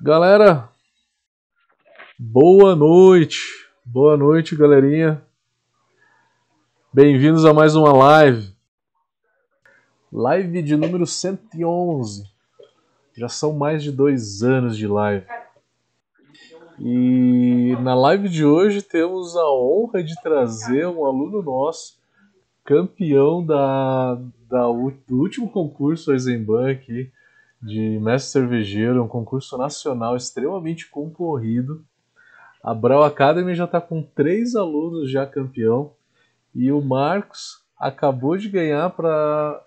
Galera, boa noite. Boa noite, galerinha. Bem-vindos a mais uma live. Live de número 111. Já são mais de dois anos de live. E na live de hoje temos a honra de trazer um aluno nosso, campeão da, da do último concurso Eisenbahn aqui, de mestre cervejeiro, um concurso nacional extremamente concorrido. A Brau Academy já está com três alunos já campeão e o Marcos acabou de ganhar para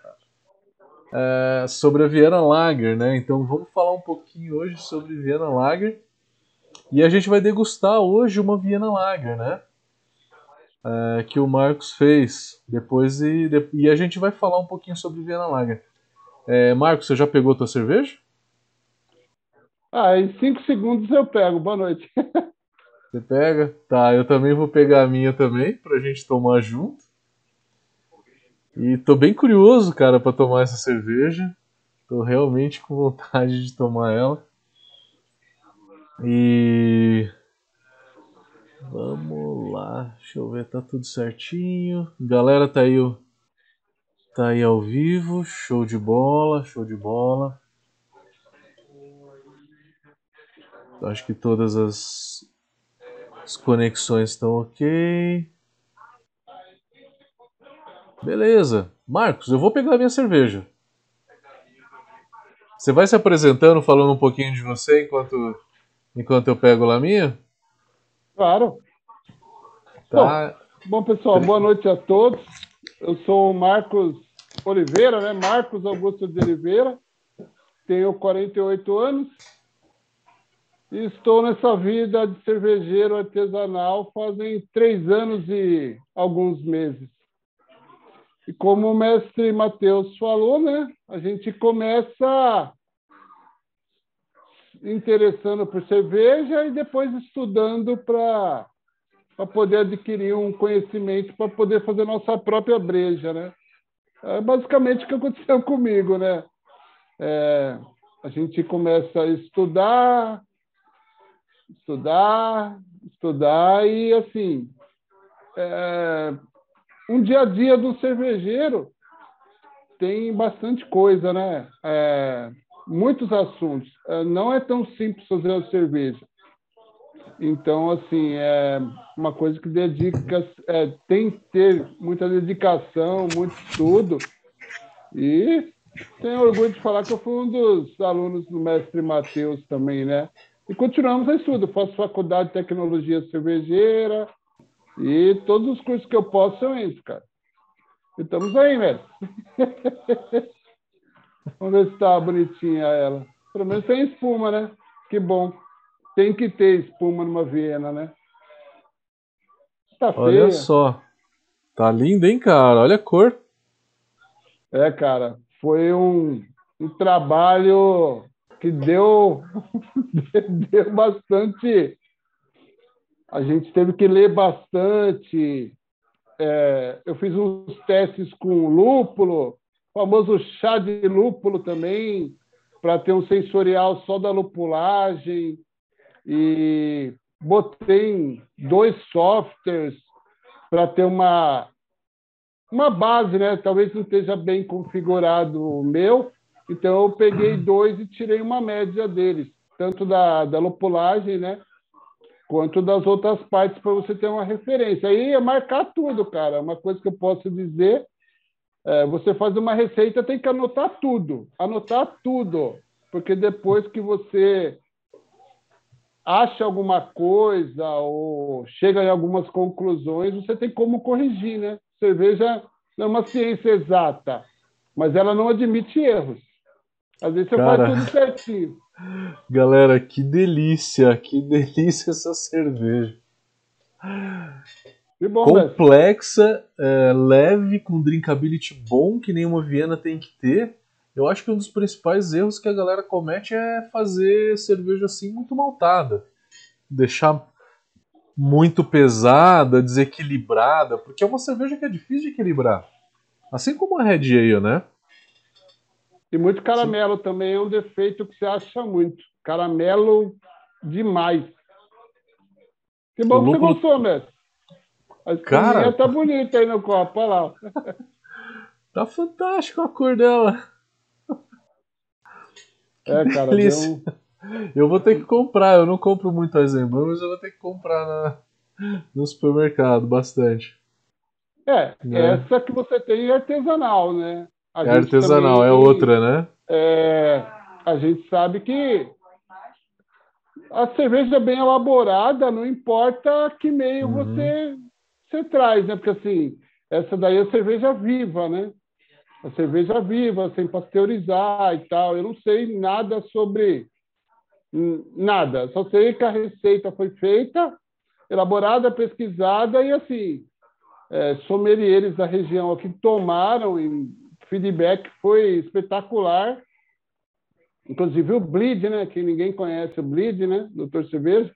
é, sobre a Viena Lager, né? Então vamos falar um pouquinho hoje sobre Viena Lager e a gente vai degustar hoje uma Viena Lager, né? É, que o Marcos fez depois e, e a gente vai falar um pouquinho sobre Viena Lager. É, Marcos, você já pegou tua cerveja? Ah, em cinco segundos eu pego. Boa noite. Você pega? Tá, eu também vou pegar a minha também, pra gente tomar junto. E tô bem curioso, cara, para tomar essa cerveja. Tô realmente com vontade de tomar ela. E vamos lá, deixa eu ver, tá tudo certinho. Galera, tá aí o Tá aí ao vivo, show de bola, show de bola. Acho que todas as, as conexões estão ok. Beleza. Marcos, eu vou pegar a minha cerveja. Você vai se apresentando, falando um pouquinho de você enquanto, enquanto eu pego lá a minha? Claro. Tá. Bom, bom, pessoal, boa noite a todos. Eu sou o Marcos Oliveira, né? Marcos Augusto de Oliveira, tenho 48 anos e estou nessa vida de cervejeiro artesanal fazem três anos e alguns meses. E como o mestre Matheus falou, né? A gente começa interessando por cerveja e depois estudando para para poder adquirir um conhecimento para poder fazer nossa própria breja, né? É basicamente o que aconteceu comigo, né? É, a gente começa a estudar, estudar, estudar e assim, é, um dia a dia do cervejeiro tem bastante coisa, né? É, muitos assuntos. É, não é tão simples fazer a cerveja. Então, assim, é uma coisa que dedica, é, tem que ter muita dedicação, muito estudo. E tenho orgulho de falar que eu fui um dos alunos do mestre Matheus também, né? E continuamos a estudo. faço faculdade de tecnologia cervejeira e todos os cursos que eu posso eu entro, cara. E estamos aí, mestre. Vamos ver se está bonitinha ela. Pelo menos tem espuma, né? Que bom. Tem que ter espuma numa Viena, né? Tá Olha feia. só. Tá linda, hein, cara? Olha a cor. É, cara. Foi um, um trabalho que deu, deu bastante. A gente teve que ler bastante. É, eu fiz uns testes com lúpulo, famoso chá de lúpulo também, para ter um sensorial só da lupulagem e botei dois softwares para ter uma uma base, né? Talvez não esteja bem configurado o meu, então eu peguei dois e tirei uma média deles, tanto da, da lupulagem, né? Quanto das outras partes para você ter uma referência. Aí é marcar tudo, cara. Uma coisa que eu posso dizer, é, você faz uma receita tem que anotar tudo, anotar tudo, porque depois que você acha alguma coisa ou chega em algumas conclusões, você tem como corrigir, né? Cerveja não é uma ciência exata, mas ela não admite erros. Às vezes você Cara, faz tudo certinho. Galera, que delícia, que delícia essa cerveja. Bom, Complexa, é, leve, com drinkability bom, que nenhuma Viena tem que ter. Eu acho que um dos principais erros que a galera comete é fazer cerveja assim muito maltada. Deixar muito pesada, desequilibrada, porque é uma cerveja que é difícil de equilibrar. Assim como a Red Ale, né? E muito caramelo Sim. também é um defeito que você acha muito. Caramelo demais. Que bom que você gostou, mestre. A Cara, tá bonita aí no copo, olha lá. Tá fantástico a cor dela. É, cara, deu... Eu vou ter que comprar, eu não compro muito Eisenbahn, mas eu vou ter que comprar na, no supermercado bastante. É, né? essa que você tem é artesanal, né? A é artesanal, é outra, né? É, a gente sabe que a cerveja bem elaborada, não importa que meio uhum. você, você traz, né? Porque assim, essa daí é cerveja viva, né? A cerveja viva, sem pasteurizar e tal. Eu não sei nada sobre nada, só sei que a receita foi feita, elaborada, pesquisada e assim, é, sommeliers da região aqui tomaram e feedback foi espetacular Inclusive o Bleed, né? Que ninguém conhece o Bleed, né? Doutor Cerveja.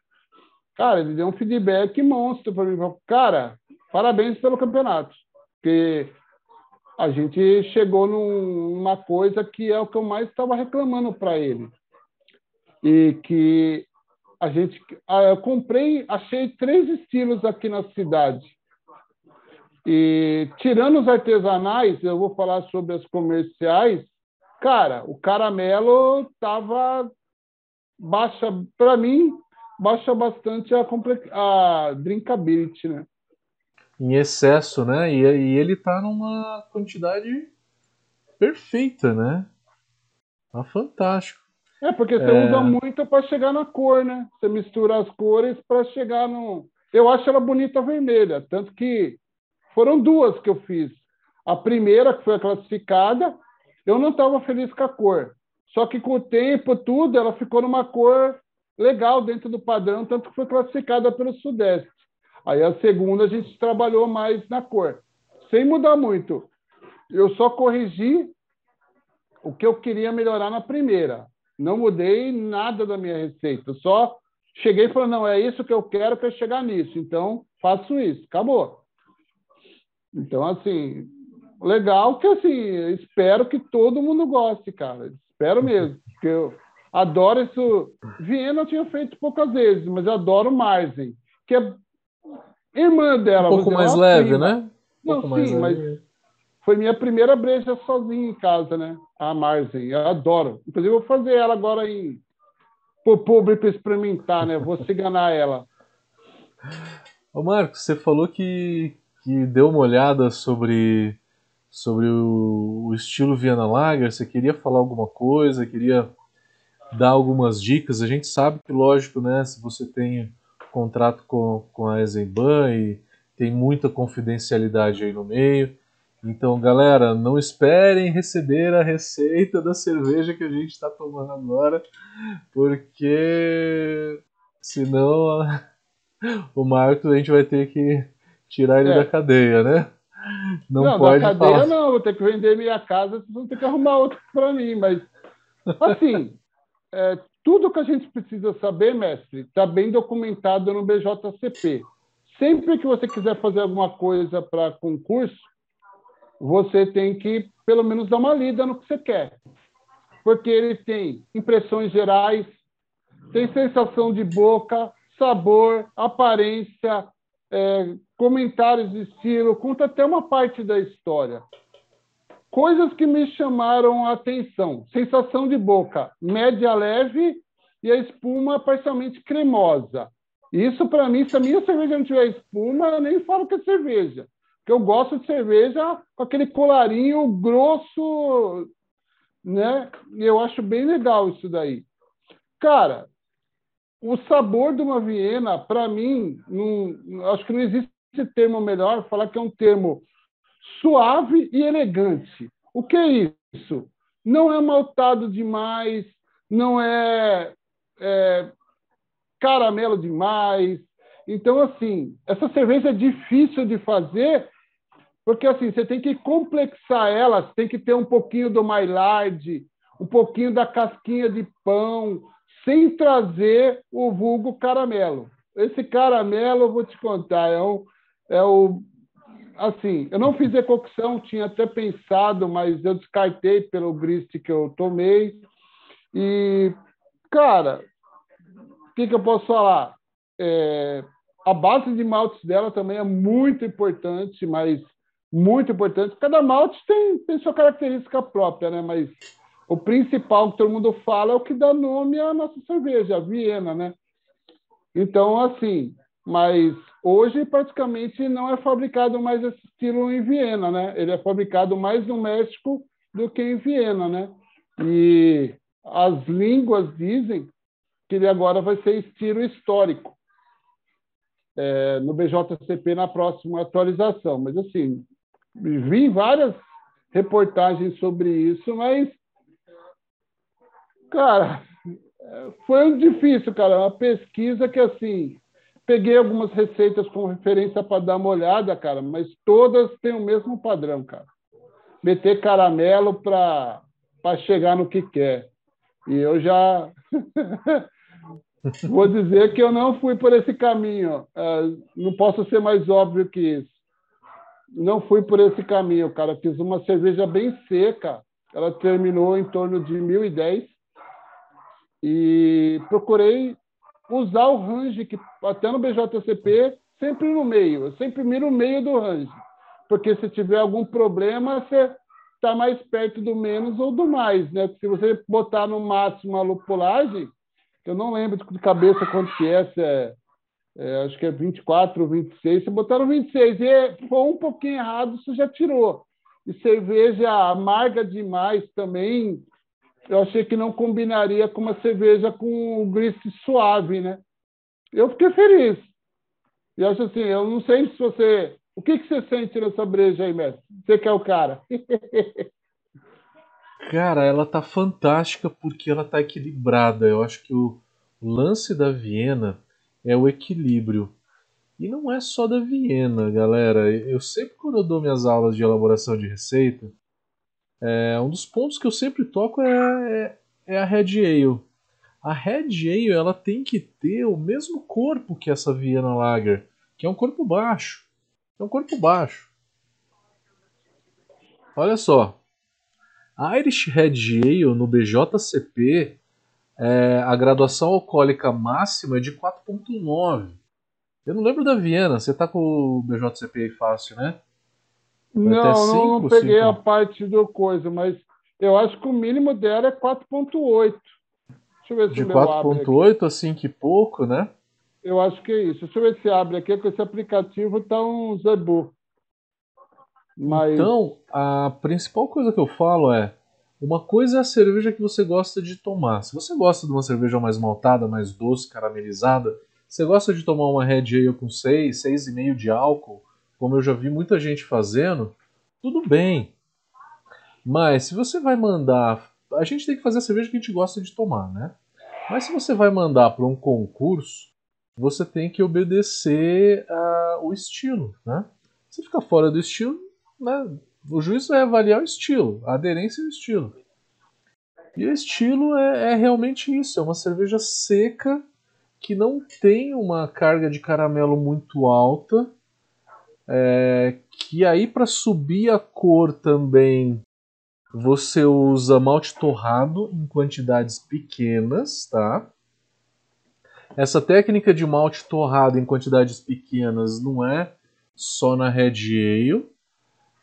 Cara, ele deu um feedback monstro para mim. Cara, parabéns pelo campeonato. Porque a gente chegou numa coisa que é o que eu mais estava reclamando para ele. E que a gente. Ah, eu comprei, achei três estilos aqui na cidade. E tirando os artesanais, eu vou falar sobre as comerciais, Cara, o caramelo tava baixa para mim baixa bastante a, a drinkability, né? Em excesso, né? E, e ele tá numa quantidade perfeita, né? Tá fantástico. É, porque você é... usa muito para chegar na cor, né? Você mistura as cores para chegar no. Eu acho ela bonita vermelha, tanto que foram duas que eu fiz. A primeira, que foi a classificada, eu não estava feliz com a cor. Só que com o tempo, tudo, ela ficou numa cor legal dentro do padrão, tanto que foi classificada pelo Sudeste. Aí a segunda a gente trabalhou mais na cor, sem mudar muito. Eu só corrigi o que eu queria melhorar na primeira. Não mudei nada da minha receita, só cheguei e falei, não, é isso que eu quero, para chegar nisso. Então, faço isso. Acabou. Então, assim, legal que assim, espero que todo mundo goste, cara. Espero mesmo, porque eu adoro isso. Viena eu tinha feito poucas vezes, mas eu adoro Marzen, que é irmã dela. Um pouco mais leve, prima. né? Um Não, sim, mas foi minha primeira breja sozinha em casa, né? A Marzen, eu adoro. Inclusive, eu vou fazer ela agora em o público experimentar, né? Vou ciganar ela. Ô Marcos, você falou que, que deu uma olhada sobre sobre o, o estilo Viana Lager? Você queria falar alguma coisa? Queria dar algumas dicas? A gente sabe que, lógico, né, se você tem contrato com, com a Eisenbahn e tem muita confidencialidade aí no meio. Então, galera, não esperem receber a receita da cerveja que a gente está tomando agora, porque senão o Marco a gente vai ter que tirar ele é. da cadeia, né? Não, não pode na cadeia falar. não, vou ter que vender minha casa, vocês vão ter que arrumar outra para mim, mas assim, é, tudo que a gente precisa saber, mestre, está bem documentado no BJCP. Sempre que você quiser fazer alguma coisa para concurso, você tem que, pelo menos, dar uma lida no que você quer. Porque ele tem impressões gerais, tem sensação de boca, sabor, aparência, é, comentários de estilo, conta até uma parte da história. Coisas que me chamaram a atenção: sensação de boca média leve e a espuma parcialmente cremosa. Isso, para mim, se a minha cerveja não tiver espuma, eu nem falo que é cerveja. Porque eu gosto de cerveja com aquele colarinho grosso, né? Eu acho bem legal isso daí. Cara, o sabor de uma Viena, para mim, não, acho que não existe termo melhor, falar que é um termo suave e elegante. O que é isso? Não é maltado demais, não é, é caramelo demais. Então, assim, essa cerveja é difícil de fazer, porque assim, você tem que complexar ela, você tem que ter um pouquinho do Maillard, um pouquinho da casquinha de pão, sem trazer o vulgo caramelo. Esse caramelo, eu vou te contar, é, um, é o. Assim, eu não fiz decocção, tinha até pensado, mas eu descartei pelo grist que eu tomei. E Cara, o que, que eu posso falar? É, a base de maltes dela também é muito importante, mas muito importante. Cada malte tem, tem sua característica própria, né? Mas o principal que todo mundo fala é o que dá nome à nossa cerveja, a Viena, né? Então, assim, mas hoje praticamente não é fabricado mais esse estilo em Viena, né? Ele é fabricado mais no México do que em Viena, né? E as línguas dizem que ele agora vai ser estilo histórico é, no BJCP na próxima atualização. Mas assim, vi várias reportagens sobre isso, mas cara, foi difícil, cara. Uma pesquisa que, assim, peguei algumas receitas como referência para dar uma olhada, cara, mas todas têm o mesmo padrão, cara. Meter caramelo para chegar no que quer. E eu já vou dizer que eu não fui por esse caminho. Uh, não posso ser mais óbvio que isso. Não fui por esse caminho, cara. Fiz uma cerveja bem seca. Ela terminou em torno de 1010 e procurei usar o range, que até no BJCP, sempre no meio. Eu sempre miro o meio do range. Porque se tiver algum problema, você está mais perto do menos ou do mais. Né? Se você botar no máximo a lupulagem, eu não lembro de cabeça quanto que é, se é, é acho que é 24 ou 26. Se no 26 e for um pouquinho errado, você já tirou. E cerveja amarga demais também, eu achei que não combinaria com uma cerveja com o grist suave, né? Eu fiquei feliz. E acho assim, eu não sei se você. O que, que você sente nessa breja aí, mestre? Você que é o cara. cara, ela tá fantástica porque ela tá equilibrada. Eu acho que o lance da Viena é o equilíbrio. E não é só da Viena, galera. Eu sempre, quando eu dou minhas aulas de elaboração de receita, é, um dos pontos que eu sempre toco é, é, é a Red Ale. A Red Ale ela tem que ter o mesmo corpo que essa Viena Lager, que é um corpo baixo. É um corpo baixo. Olha só. A Irish Red Ale no BJCP, é, a graduação alcoólica máxima é de 4.9. Eu não lembro da Viena, você tá com o BJCP aí fácil, né? Não, cinco, não, não peguei cinco. a parte do coisa, mas eu acho que o mínimo dela é 4.8. Deixa eu ver se De 4.8 a 5 e pouco, né? Eu acho que é isso. Deixa eu ver se abre aqui, com esse aplicativo tá um Zebu. Mas... Então, a principal coisa que eu falo é uma coisa é a cerveja que você gosta de tomar. Se você gosta de uma cerveja mais maltada, mais doce, caramelizada, você gosta de tomar uma Red Ale com 6, 6,5 de álcool, como eu já vi muita gente fazendo, tudo bem. Mas se você vai mandar. A gente tem que fazer a cerveja que a gente gosta de tomar, né? Mas se você vai mandar para um concurso, você tem que obedecer uh, o estilo, né? Se ficar fora do estilo, né? o juiz vai avaliar o estilo, a aderência ao estilo. E o estilo é, é realmente isso: é uma cerveja seca que não tem uma carga de caramelo muito alta é, que aí para subir a cor também você usa malte torrado em quantidades pequenas, tá? Essa técnica de malte torrado em quantidades pequenas não é só na Red Ale.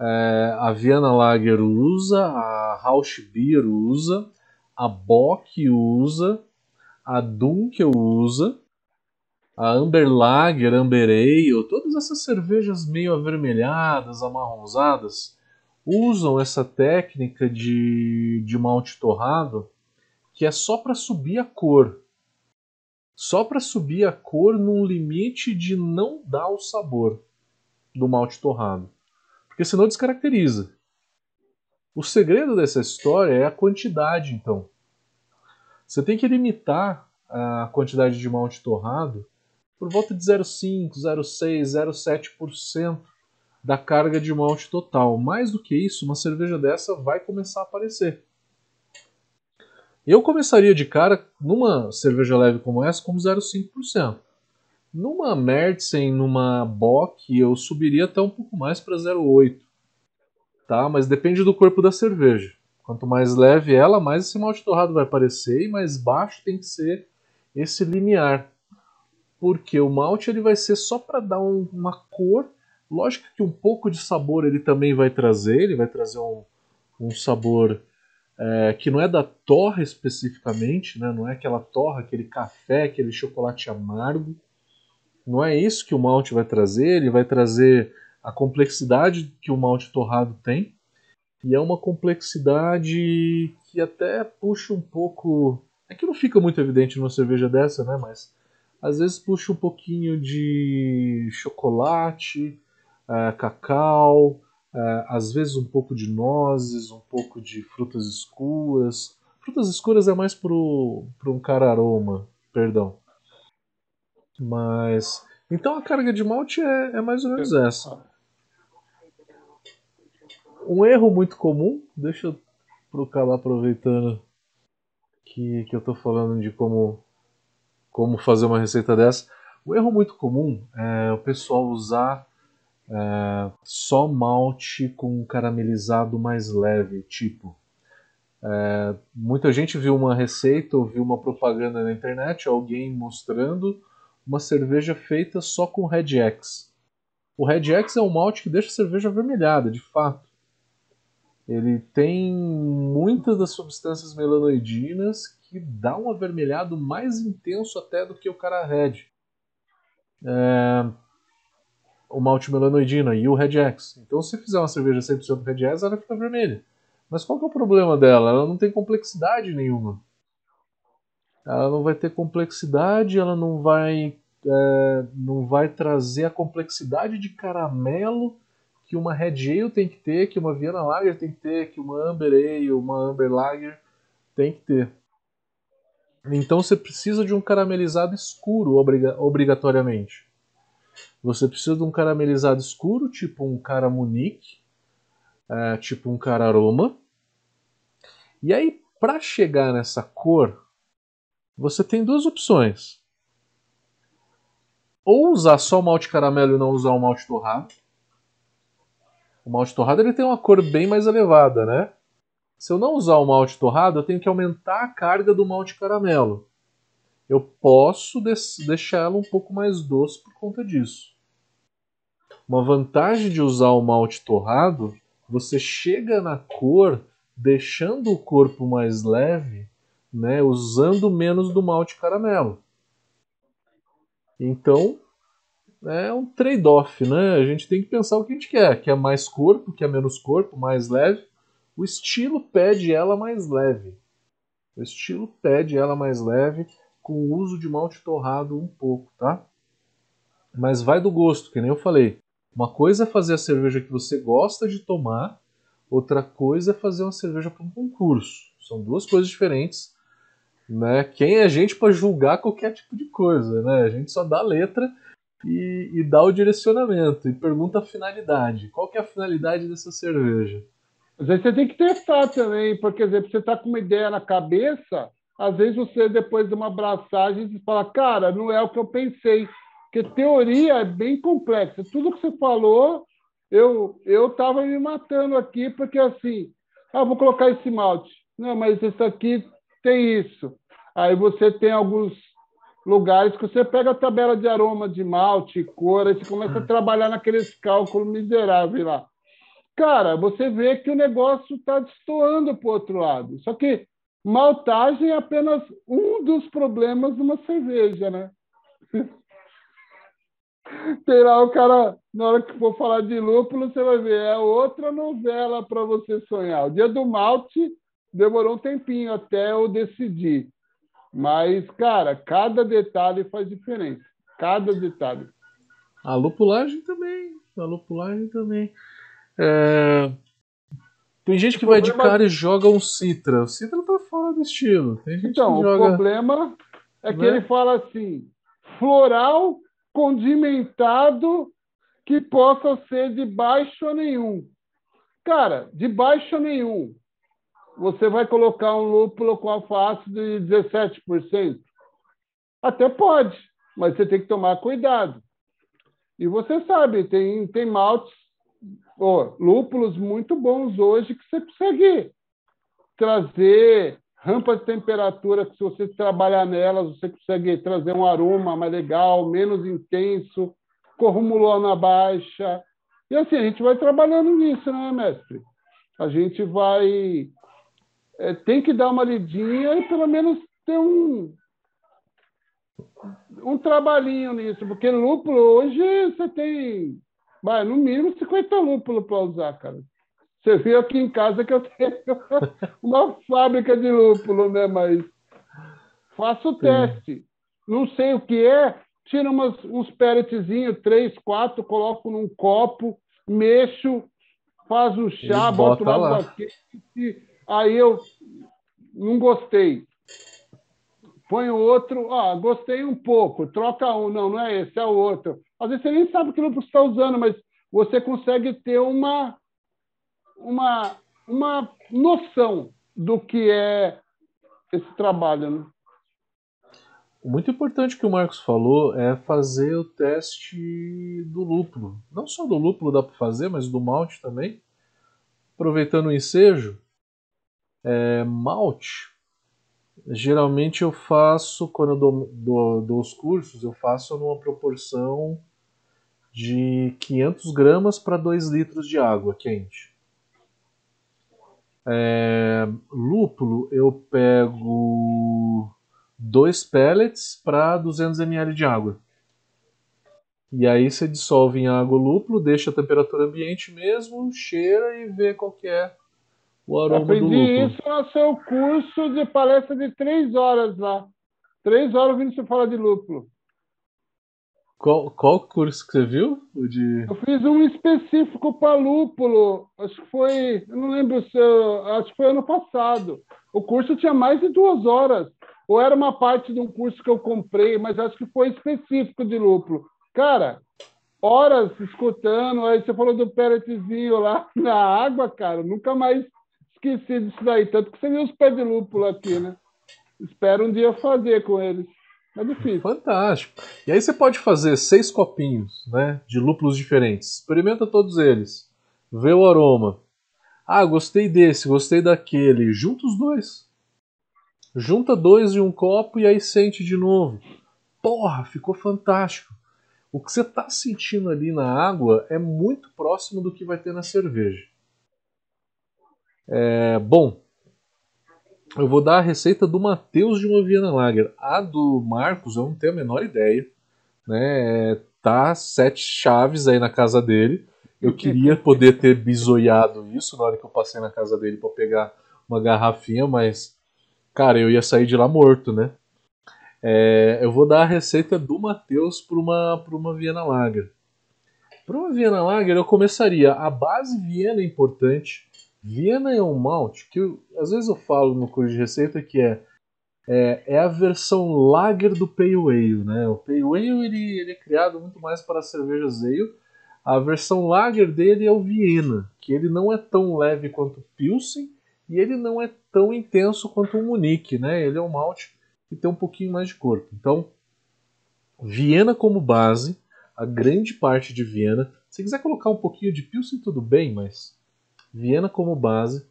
É, a Vienna Lager usa, a Rausch Beer usa, a Bock usa, a Dunkel usa a Amber Lager, Amber Ale, todas essas cervejas meio avermelhadas, amarronzadas, usam essa técnica de, de malte torrado que é só para subir a cor. Só para subir a cor num limite de não dar o sabor do malte torrado. Porque senão descaracteriza. O segredo dessa história é a quantidade, então. Você tem que limitar a quantidade de malte torrado por volta de 0,5, 0,6, 0,7% da carga de malte total. Mais do que isso, uma cerveja dessa vai começar a aparecer. Eu começaria de cara numa cerveja leve como essa com 0,5%. Numa Märzen, numa Bock, eu subiria até um pouco mais para 0,8%. Tá? Mas depende do corpo da cerveja. Quanto mais leve ela, mais esse malte torrado vai aparecer e mais baixo tem que ser esse limiar. Porque o malte ele vai ser só para dar um, uma cor. Lógico que um pouco de sabor ele também vai trazer, ele vai trazer um, um sabor é, que não é da torra especificamente, né? não é aquela torra, aquele café, aquele chocolate amargo. Não é isso que o malte vai trazer, ele vai trazer a complexidade que o malte torrado tem. E é uma complexidade que até puxa um pouco. É que não fica muito evidente numa cerveja dessa, né? Mas às vezes puxa um pouquinho de chocolate, é, cacau, é, às vezes um pouco de nozes, um pouco de frutas escuras. Frutas escuras é mais para um cara aroma, perdão. Mas. Então a carga de malte é, é mais ou menos essa. Um erro muito comum, deixa eu acabar aproveitando que, que eu estou falando de como, como fazer uma receita dessa. Um erro muito comum é o pessoal usar é, só malte com caramelizado mais leve, tipo. É, muita gente viu uma receita ou viu uma propaganda na internet, alguém mostrando uma cerveja feita só com Red X. O Red X é um malte que deixa a cerveja avermelhada, de fato. Ele tem muitas das substâncias melanoidinas que dá um avermelhado mais intenso até do que o cara Red. É, o malte melanoidina e o Red X. Então, se fizer uma cerveja 100% Red X, ela fica vermelha. Mas qual que é o problema dela? Ela não tem complexidade nenhuma. Ela não vai ter complexidade, ela não vai, é, não vai trazer a complexidade de caramelo que uma Red Ale tem que ter, que uma Vienna Lager tem que ter, que uma Amber Ale, uma Amber Lager tem que ter. Então você precisa de um caramelizado escuro obriga obrigatoriamente. Você precisa de um caramelizado escuro, tipo um cara Munique, é, tipo um cara Aroma. E aí, para chegar nessa cor, você tem duas opções. Ou usar só o malte caramelo e não usar o malte torrado. O malte torrado ele tem uma cor bem mais elevada, né? Se eu não usar o malte torrado, eu tenho que aumentar a carga do malte caramelo. Eu posso deixá-lo um pouco mais doce por conta disso. Uma vantagem de usar o malte torrado, você chega na cor deixando o corpo mais leve, né, usando menos do malte caramelo. Então, é um trade-off, né? A gente tem que pensar o que a gente quer, quer mais corpo, quer menos corpo, mais leve. O estilo pede ela mais leve. O estilo pede ela mais leve com o uso de malte torrado um pouco, tá? Mas vai do gosto, que nem eu falei. Uma coisa é fazer a cerveja que você gosta de tomar, outra coisa é fazer uma cerveja para um concurso. São duas coisas diferentes. Né? Quem é a gente para julgar qualquer tipo de coisa? Né? A gente só dá a letra e, e dá o direcionamento e pergunta a finalidade. Qual que é a finalidade dessa cerveja? Às vezes você tem que testar também, porque, exemplo, você está com uma ideia na cabeça, às vezes você, depois de uma abraçagem, você fala, cara, não é o que eu pensei. Porque teoria é bem complexa. Tudo que você falou, eu eu estava me matando aqui, porque assim, ah, vou colocar esse malte. Não, mas esse aqui tem isso. Aí você tem alguns lugares que você pega a tabela de aroma de malte, cor, aí você começa a trabalhar naqueles cálculos miseráveis lá. Cara, você vê que o negócio está destoando para o outro lado. Só que maltagem é apenas um dos problemas de uma cerveja, né? Tem lá o cara, na hora que for falar de lúpulo, você vai ver, é outra novela para você sonhar. O dia do malte demorou um tempinho até eu decidir. Mas, cara, cada detalhe faz diferença. Cada detalhe. A lupulagem também. A lupulagem também. É... Tem gente que o vai problema... de cara e joga um Citra. O Citra tá fora do estilo. então, o joga... problema é que né? ele fala assim: floral condimentado que possa ser de baixo a nenhum. Cara, de baixo a nenhum. Você vai colocar um lúpulo com alface de 17%? Até pode, mas você tem que tomar cuidado. E você sabe, tem, tem maltes, oh, lúpulos muito bons hoje que você consegue trazer rampas de temperatura que se você trabalhar nelas, você consegue trazer um aroma mais legal, menos intenso, corrumulona baixa. E assim, a gente vai trabalhando nisso, né, mestre? A gente vai... É, tem que dar uma lidinha e pelo menos ter um, um trabalhinho nisso, porque lúpulo hoje você tem, vai, no mínimo 50 lúpulos para usar, cara. Você viu aqui em casa que eu tenho uma fábrica de lúpulo, né? Mas faço o teste. Não sei o que é, tiro umas, uns pelletzinhos, três, quatro, coloco num copo, mexo, faz o chá, boto lá lá. quente, aí eu não gostei. Põe o outro, ah, gostei um pouco, troca um, não, não é esse, é o outro. Às vezes você nem sabe que lúpulo você está usando, mas você consegue ter uma, uma, uma noção do que é esse trabalho. Né? Muito importante que o Marcos falou é fazer o teste do lúpulo. Não só do lúpulo dá para fazer, mas do malte também. Aproveitando o ensejo, é, malte, geralmente eu faço, quando eu dou, dou, dou os cursos, eu faço numa proporção de 500 gramas para 2 litros de água quente. É, lúpulo, eu pego dois pellets para 200 ml de água. E aí você dissolve em água o lúpulo, deixa a temperatura ambiente mesmo, cheira e vê qual que é o aroma do Aprendi lúpulo. isso no seu curso de palestra de três horas lá. Três horas ouvindo você falar de lúpulo. Qual, qual curso que você viu? O de... Eu fiz um específico para lúpulo. Acho que foi, eu não lembro se eu, acho que foi ano passado. O curso tinha mais de duas horas. Ou era uma parte de um curso que eu comprei, mas acho que foi específico de lúpulo. Cara, horas escutando. Aí você falou do pelletzinho lá na água, cara. Nunca mais esqueci disso daí. Tanto que você viu os pés de lúpulo aqui, né? Espero um dia fazer com eles. É difícil. Fantástico. E aí você pode fazer seis copinhos né, de lúpulos diferentes. Experimenta todos eles. Vê o aroma. Ah, gostei desse, gostei daquele. Junta os dois. Junta dois em um copo e aí sente de novo. Porra, ficou fantástico. O que você está sentindo ali na água é muito próximo do que vai ter na cerveja. É, bom, eu vou dar a receita do Matheus de uma Viena Lager. A do Marcos eu não tenho a menor ideia. Né? Tá sete chaves aí na casa dele. Eu queria poder ter bisoiado isso na hora que eu passei na casa dele para pegar uma garrafinha, mas, cara, eu ia sair de lá morto, né? É, eu vou dar a receita do Matheus para uma, uma Viena Lager. Para uma Viena Lager, eu começaria. A base Viena é importante. Viena é um malte que eu, às vezes eu falo no curso de receita que é, é, é a versão lager do Pale Ale. Né? O Pale Ale ele, ele é criado muito mais para cervejas ale. A versão lager dele é o Viena, que ele não é tão leve quanto o Pilsen e ele não é tão intenso quanto o Munique. Né? Ele é um malte que tem um pouquinho mais de corpo. Então, Viena como base, a grande parte de Viena. Se quiser colocar um pouquinho de Pilsen, tudo bem, mas Viena como base.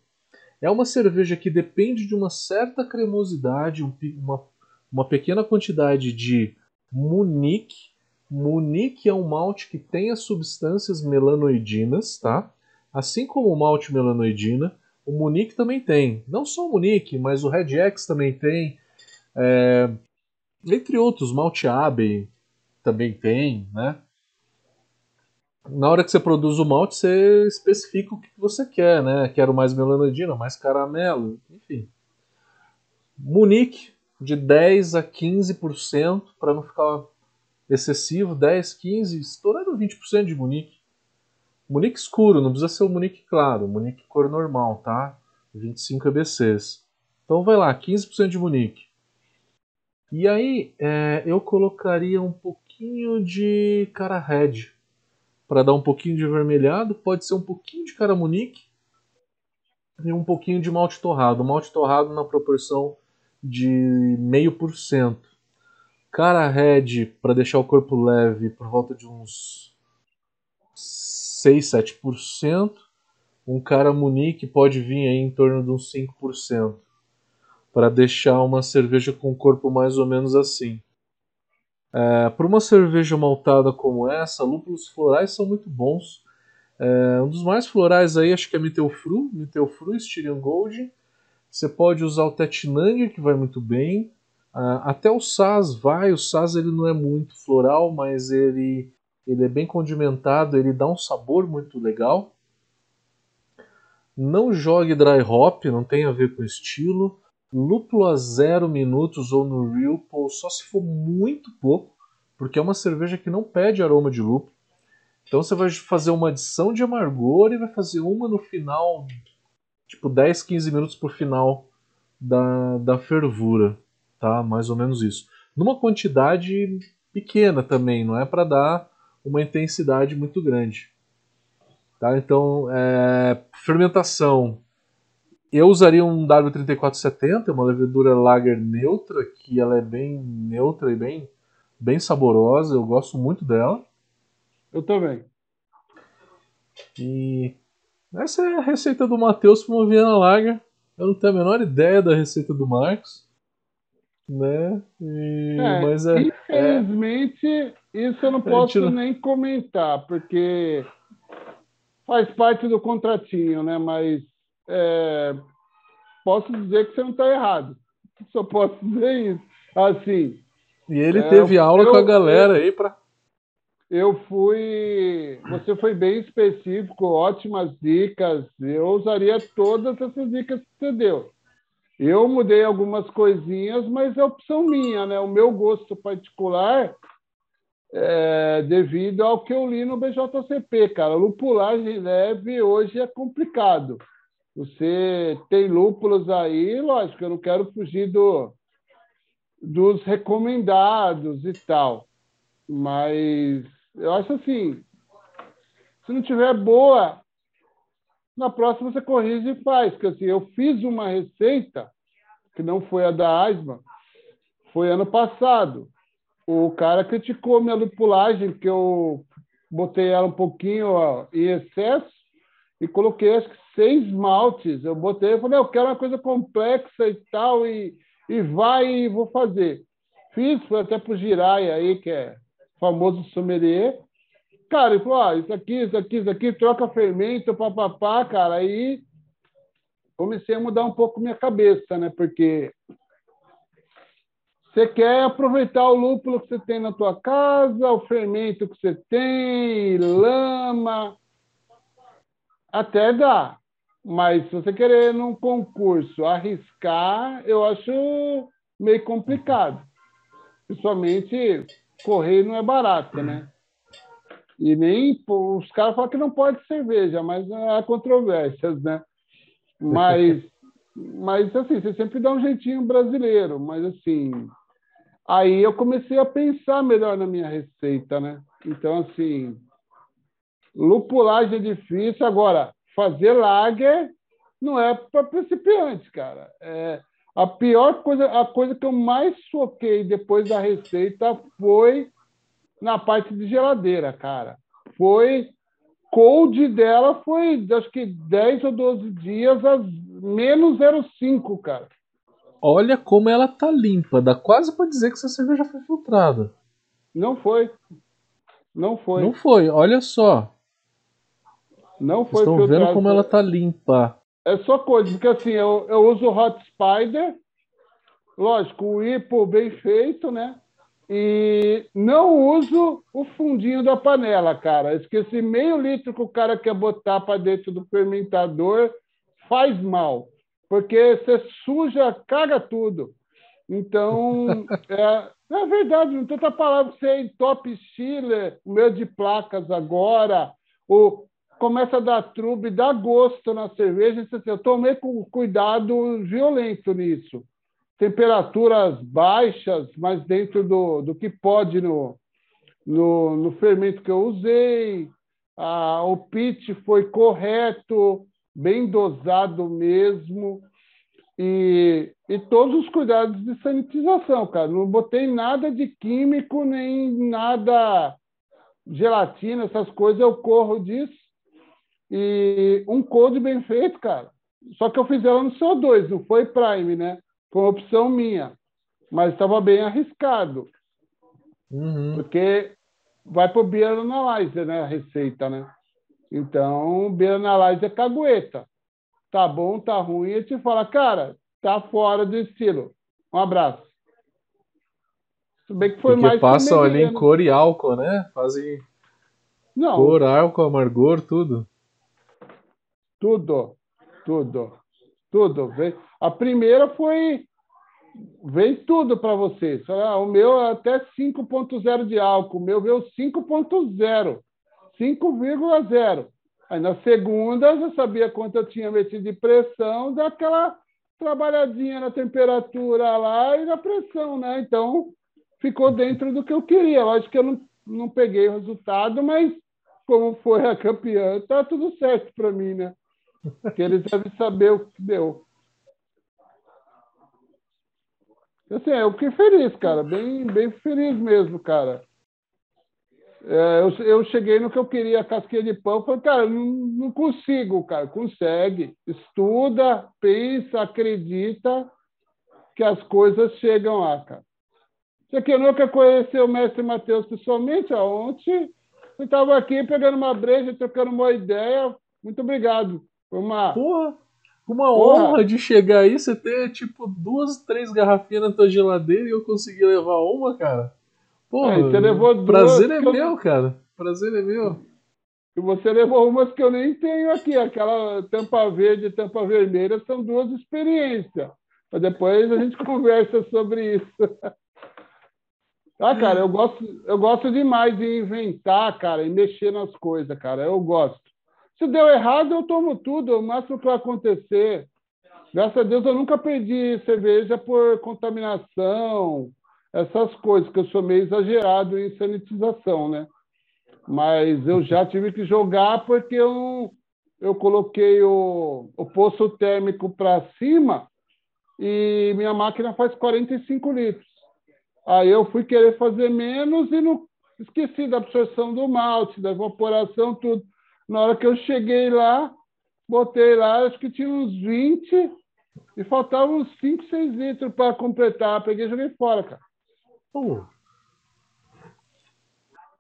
É uma cerveja que depende de uma certa cremosidade, um, uma, uma pequena quantidade de Munique. Munique é um malte que tem as substâncias melanoidinas, tá? Assim como o malte melanoidina, o Munique também tem. Não só o Munique, mas o Red X também tem. É, entre outros, malte Abbey também tem, né? Na hora que você produz o malte, você especifica o que você quer, né? Quero mais melanoidina, mais caramelo, enfim. Munique, de 10 a 15%, para não ficar excessivo, 10, 15, estourando 20% de Munique. Munique escuro, não precisa ser o Munique claro, Munique cor normal, tá? 25 EBCs. Então vai lá, 15% de Munique. E aí é, eu colocaria um pouquinho de cara red para dar um pouquinho de vermelhado, pode ser um pouquinho de caramunique e um pouquinho de malte torrado. Malte torrado na proporção de meio por cento. Cara red para deixar o corpo leve por volta de uns 6, 7%. um cara Munique pode vir aí em torno de uns 5%, para deixar uma cerveja com um corpo mais ou menos assim. É, para uma cerveja maltada como essa, lúpulos florais são muito bons. É, um dos mais florais aí acho que é Mittelfru, Mittelfru Styrian Gold. Você pode usar o Tetnanger, que vai muito bem. Uh, até o Saz vai, o Saz ele não é muito floral, mas ele, ele é bem condimentado, ele dá um sabor muito legal. Não jogue dry hop, não tem a ver com estilo. Lúpulo a zero minutos ou no Real só se for muito pouco, porque é uma cerveja que não pede aroma de lúpulo. Então você vai fazer uma adição de amargor e vai fazer uma no final, tipo 10, 15 minutos por final da, da fervura tá? Mais ou menos isso. Numa quantidade pequena também, não é para dar uma intensidade muito grande. Tá? Então, é, fermentação. Eu usaria um W3470, uma levedura lager neutra, que ela é bem neutra e bem, bem saborosa. Eu gosto muito dela. Eu também. E essa é a receita do Matheus para uma Viena Lager. Eu não tenho a menor ideia da receita do Marcos né? E, é, mas é, infelizmente, é, isso eu não posso não... nem comentar, porque faz parte do contratinho, né? Mas é, posso dizer que você não está errado. Só posso dizer isso. Assim. E ele é, teve aula eu, com a galera eu, aí para. Eu fui. Você foi bem específico, ótimas dicas. Eu usaria todas essas dicas que você deu. Eu mudei algumas coisinhas, mas é opção minha, né? O meu gosto particular é devido ao que eu li no BJCP, cara. Lupulagem leve hoje é complicado. Você tem lúpulos aí, lógico, eu não quero fugir do, dos recomendados e tal. Mas eu acho assim, se não tiver boa, na próxima você corrige e faz. Porque assim, eu fiz uma receita que não foi a da Asma, foi ano passado. O cara criticou minha lupulagem, que eu botei ela um pouquinho ó, em excesso e coloquei acho que seis maltes. Eu botei, eu falei, eu quero uma coisa complexa e tal, e, e vai e vou fazer. Fiz, foi até pro Girai aí, que é famoso sommelier. Cara, ele falou: ah, isso aqui, isso aqui, isso aqui, troca fermento, papapá, cara. Aí comecei a mudar um pouco minha cabeça, né? Porque você quer aproveitar o lúpulo que você tem na tua casa, o fermento que você tem, lama, até dá. Mas se você querer num concurso arriscar, eu acho meio complicado. Principalmente correr não é barato, né? E nem os caras falam que não pode cerveja, mas há controvérsias, né? Mas, mas assim, você sempre dá um jeitinho brasileiro, mas assim, aí eu comecei a pensar melhor na minha receita, né? Então, assim, lupulagem é difícil, agora, fazer lager não é para principiantes, cara. É, a pior coisa, a coisa que eu mais choquei depois da receita foi na parte de geladeira, cara. Foi cold dela foi, acho que 10 ou 12 dias a menos 0,5, cara. Olha como ela tá limpa. Dá quase para dizer que essa cerveja foi filtrada. Não foi. Não foi. Não foi, olha só. Não foi Estão filtrada. vendo como ela tá limpa. É só coisa, porque assim, eu, eu uso Hot Spider, lógico, o hipo bem feito, né? E não uso o fundinho da panela, cara. Esqueci meio litro que o cara quer botar para dentro do fermentador, faz mal, porque você suja, caga tudo. Então, é, é verdade, não tem outra palavra. Você é top chile, o meu de placas agora, o, começa a dar trube, dá gosto na cerveja. Eu tomei com cuidado violento nisso temperaturas baixas, mas dentro do, do que pode no, no, no fermento que eu usei. Ah, o pitch foi correto, bem dosado mesmo. E, e todos os cuidados de sanitização, cara. Não botei nada de químico, nem nada gelatina, essas coisas, eu corro disso. E um code bem feito, cara. Só que eu fiz ela no CO2, não foi Prime, né? Foi uma opção minha. Mas estava bem arriscado. Uhum. Porque vai para o Beer Analyzer, né? A receita, né? Então, Beer Analyzer é cagueta. Tá bom, tá ruim, e te fala, cara, tá fora do estilo. Um abraço. Se bem que foi Porque mais passam ali em cor e álcool, né? Fazem Não. cor, álcool, amargor, tudo. Tudo, tudo, tudo. A primeira foi veio tudo para vocês. Ah, o meu é até 5.0 de álcool, o meu veio 5.0, 5,0. Aí na segunda eu já sabia quanto eu tinha metido de pressão, daquela trabalhadinha na temperatura lá e na pressão, né? Então ficou dentro do que eu queria. Lógico que eu não, não peguei o resultado, mas como foi a campeã, tá tudo certo para mim, né? Porque eles devem saber o que deu. Assim, eu fiquei feliz, cara, bem, bem feliz mesmo, cara. É, eu, eu cheguei no que eu queria, casquinha de pão, falei, cara, não, não consigo, cara, consegue. Estuda, pensa, acredita que as coisas chegam lá, cara. Você que nunca conheceu o mestre Mateus pessoalmente, ontem você estava aqui pegando uma breja, trocando uma ideia. Muito obrigado. Uma. Porra! Uma Porra. honra de chegar aí, você ter tipo duas, três garrafinhas na tua geladeira e eu conseguir levar uma, cara. Porra, é, você levou duas prazer é meu, eu... cara. Prazer é meu. E você levou umas que eu nem tenho aqui, aquela tampa verde e tampa vermelha, são duas experiências. Mas depois a gente conversa sobre isso. Ah, cara, eu gosto, eu gosto demais de inventar, cara, e mexer nas coisas, cara. Eu gosto. Se deu errado, eu tomo tudo, o máximo que vai acontecer. Graças a Deus eu nunca perdi cerveja por contaminação, essas coisas, que eu sou meio exagerado em sanitização, né? Mas eu já tive que jogar porque eu, eu coloquei o, o poço térmico para cima e minha máquina faz 45 litros. Aí eu fui querer fazer menos e não esqueci da absorção do malte, da evaporação, tudo. Na hora que eu cheguei lá, botei lá, acho que tinha uns 20 e faltavam uns 5, 6 litros para completar. Peguei e joguei fora, cara. Uh.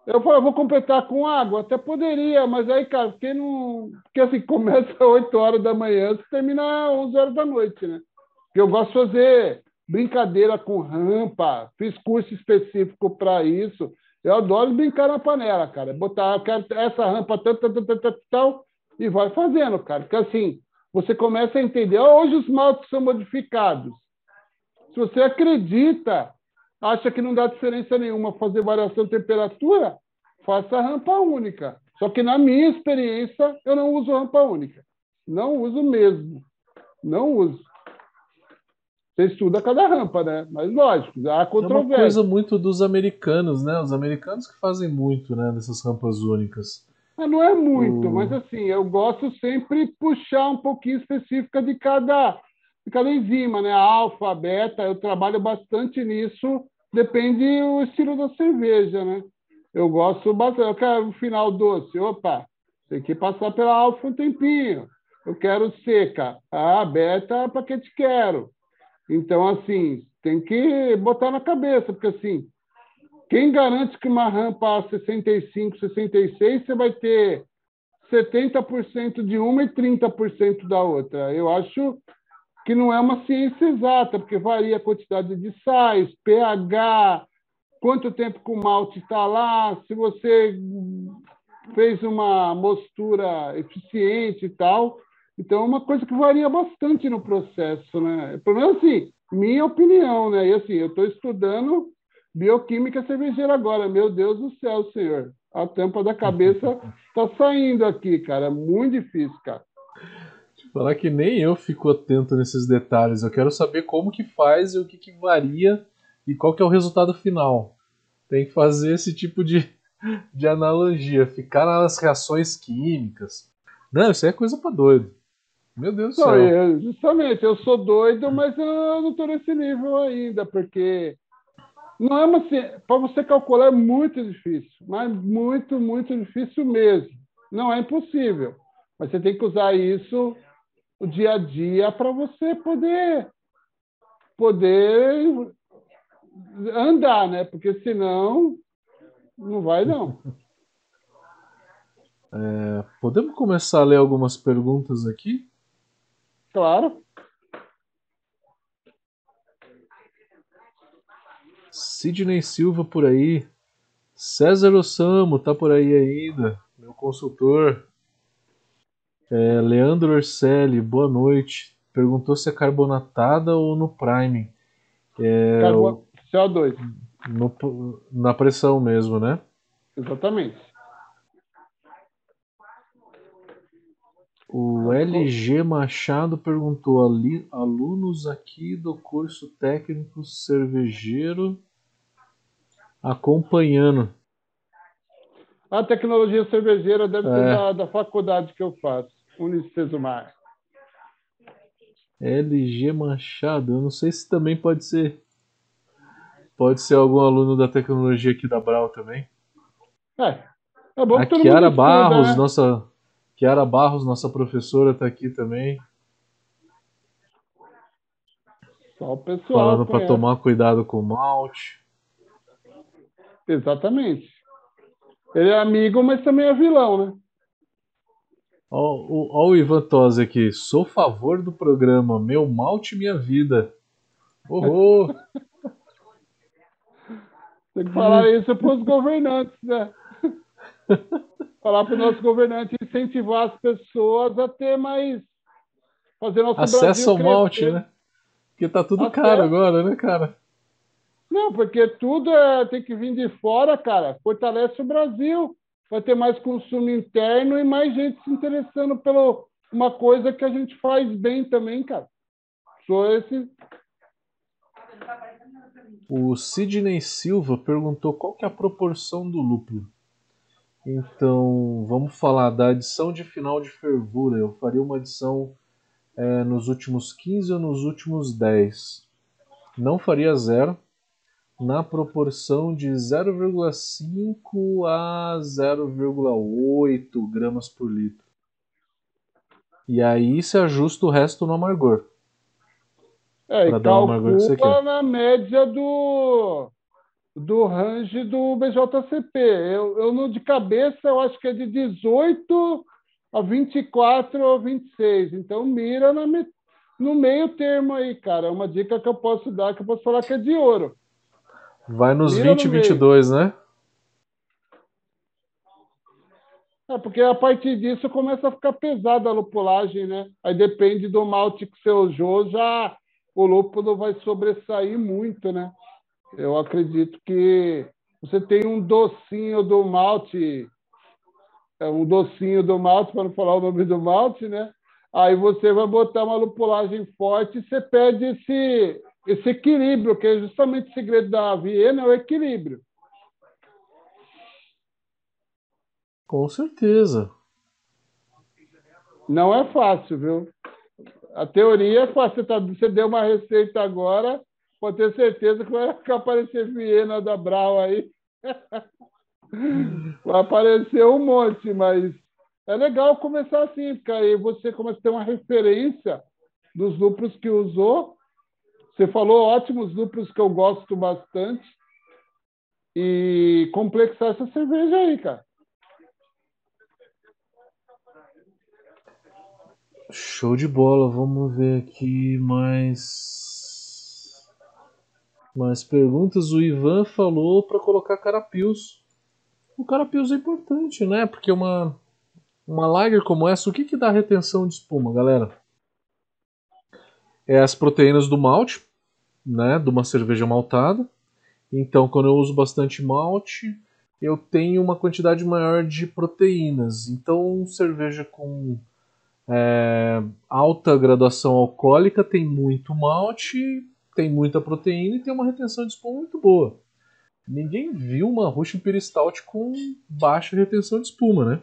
Eu falei, vou completar com água? Até poderia, mas aí, cara, porque não. Porque assim, começa às 8 horas da manhã, e termina às 11 horas da noite, né? Porque eu gosto de fazer brincadeira com rampa, fiz curso específico para isso. Eu adoro brincar na panela, cara. Botar essa rampa tal, tal, tal, tal, tal, e vai fazendo, cara. Porque assim, você começa a entender. Hoje os maltes são modificados. Se você acredita, acha que não dá diferença nenhuma fazer variação de temperatura, faça rampa única. Só que na minha experiência, eu não uso rampa única. Não uso mesmo. Não uso. Você estuda cada rampa, né? Mas lógico, há controvérsia. É uma coisa muito dos americanos, né? Os americanos que fazem muito, né? Dessas rampas únicas. Ah, não é muito, o... mas assim, eu gosto sempre puxar um pouquinho específica de cada, de cada enzima, né? Alfa, beta, eu trabalho bastante nisso, depende do estilo da cerveja, né? Eu gosto bastante, eu quero um final doce, opa, tem que passar pela alfa um tempinho. Eu quero seca, ah, beta, para que te quero? Então, assim, tem que botar na cabeça, porque assim, quem garante que uma rampa a 65, 66, você vai ter 70% de uma e 30% da outra? Eu acho que não é uma ciência exata, porque varia a quantidade de sais, pH, quanto tempo que o malte está lá, se você fez uma mostura eficiente e tal. Então, é uma coisa que varia bastante no processo, né? Pelo menos assim, minha opinião, né? E assim, eu estou estudando bioquímica cervejeira agora. Meu Deus do céu, senhor. A tampa da cabeça está saindo aqui, cara. É muito difícil, cara. Falar que nem eu fico atento nesses detalhes. Eu quero saber como que faz e o que, que varia e qual que é o resultado final. Tem que fazer esse tipo de, de analogia, ficar nas reações químicas. Não, isso aí é coisa para doido. Meu Deus do céu. Eu, justamente, eu sou doido, mas eu não estou nesse nível ainda, porque não é uma para você calcular é muito difícil, mas muito, muito difícil mesmo. Não é impossível. Mas você tem que usar isso o dia a dia para você poder poder andar, né? Porque senão não vai não. É, podemos começar a ler algumas perguntas aqui? Claro. Sidney Silva por aí. César Osamo tá por aí ainda, meu consultor. É, Leandro Orselli, boa noite. Perguntou se é carbonatada ou no priming. É, Carbo... CO2. No, na pressão mesmo, né? Exatamente. O LG Machado perguntou: ali, alunos aqui do curso técnico cervejeiro acompanhando. A tecnologia cervejeira deve é. ser da, da, faculdade que eu faço, Unicesumar. LG Machado, eu não sei se também pode ser. Pode ser algum aluno da tecnologia aqui da Brau também. É. É bom que a todo Kiara mundo Barros, né? nossa Kiara Barros, nossa professora, está aqui também. Só o pessoal. Falando para tomar cuidado com o malte. Exatamente. Ele é amigo, mas também é vilão, né? Ó, o Ivan Tosi aqui. Sou favor do programa Meu Malte Minha Vida. Horror! Tem que falar isso para os governantes, né? falar para os nossos governantes incentivar as pessoas a ter mais. fazer nosso Acesso Brasil ao malte, né? Porque tá tudo Acesso. caro agora, né, cara? Não, porque tudo é, tem que vir de fora, cara. Fortalece o Brasil. Vai ter mais consumo interno e mais gente se interessando pela uma coisa que a gente faz bem também, cara. Sou esse. O Sidney Silva perguntou qual que é a proporção do lúpulo. Então, vamos falar da adição de final de fervura. Eu faria uma adição é, nos últimos 15 ou nos últimos 10. Não faria zero, na proporção de 0,5 a 0,8 gramas por litro. E aí se ajusta o resto no amargor. É, Pra e dar o amargor que você quer. na média do, do range do BJCP. Eu, eu não de cabeça, eu acho que é de 18 a 24 ou 26. Então mira na, no meio termo aí, cara. É uma dica que eu posso dar, que eu posso falar que é de ouro. Vai nos Mira no 20 e meio. 22, né? É, porque a partir disso começa a ficar pesada a lupulagem, né? Aí depende do malte que você usou, já o lúpulo vai sobressair muito, né? Eu acredito que você tem um docinho do malte, é um docinho do malte, para não falar o nome do malte, né? Aí você vai botar uma lupulagem forte e você perde esse, esse equilíbrio, que é justamente o segredo da Viena, é o equilíbrio. Com certeza. Não é fácil, viu? A teoria é fácil. Tá- você deu uma receita agora, pode ter certeza que vai aparecer Viena da Brau aí. Vai aparecer um monte, mas é legal começar assim, porque aí você começa a ter uma referência dos lúpulos que usou. Você falou ótimos lúpulos que eu gosto bastante. E complexar essa cerveja aí, cara. Show de bola. Vamos ver aqui mais. Mais perguntas. O Ivan falou para colocar carapios. O carapios é importante, né? Porque uma, uma lager como essa, o que, que dá retenção de espuma, galera? É as proteínas do malte, né? De uma cerveja maltada. Então, quando eu uso bastante malte, eu tenho uma quantidade maior de proteínas. Então, cerveja com é, alta graduação alcoólica tem muito malte, tem muita proteína e tem uma retenção de espuma muito boa. Ninguém viu uma Russian Imperial Stout com baixa retenção de espuma, né?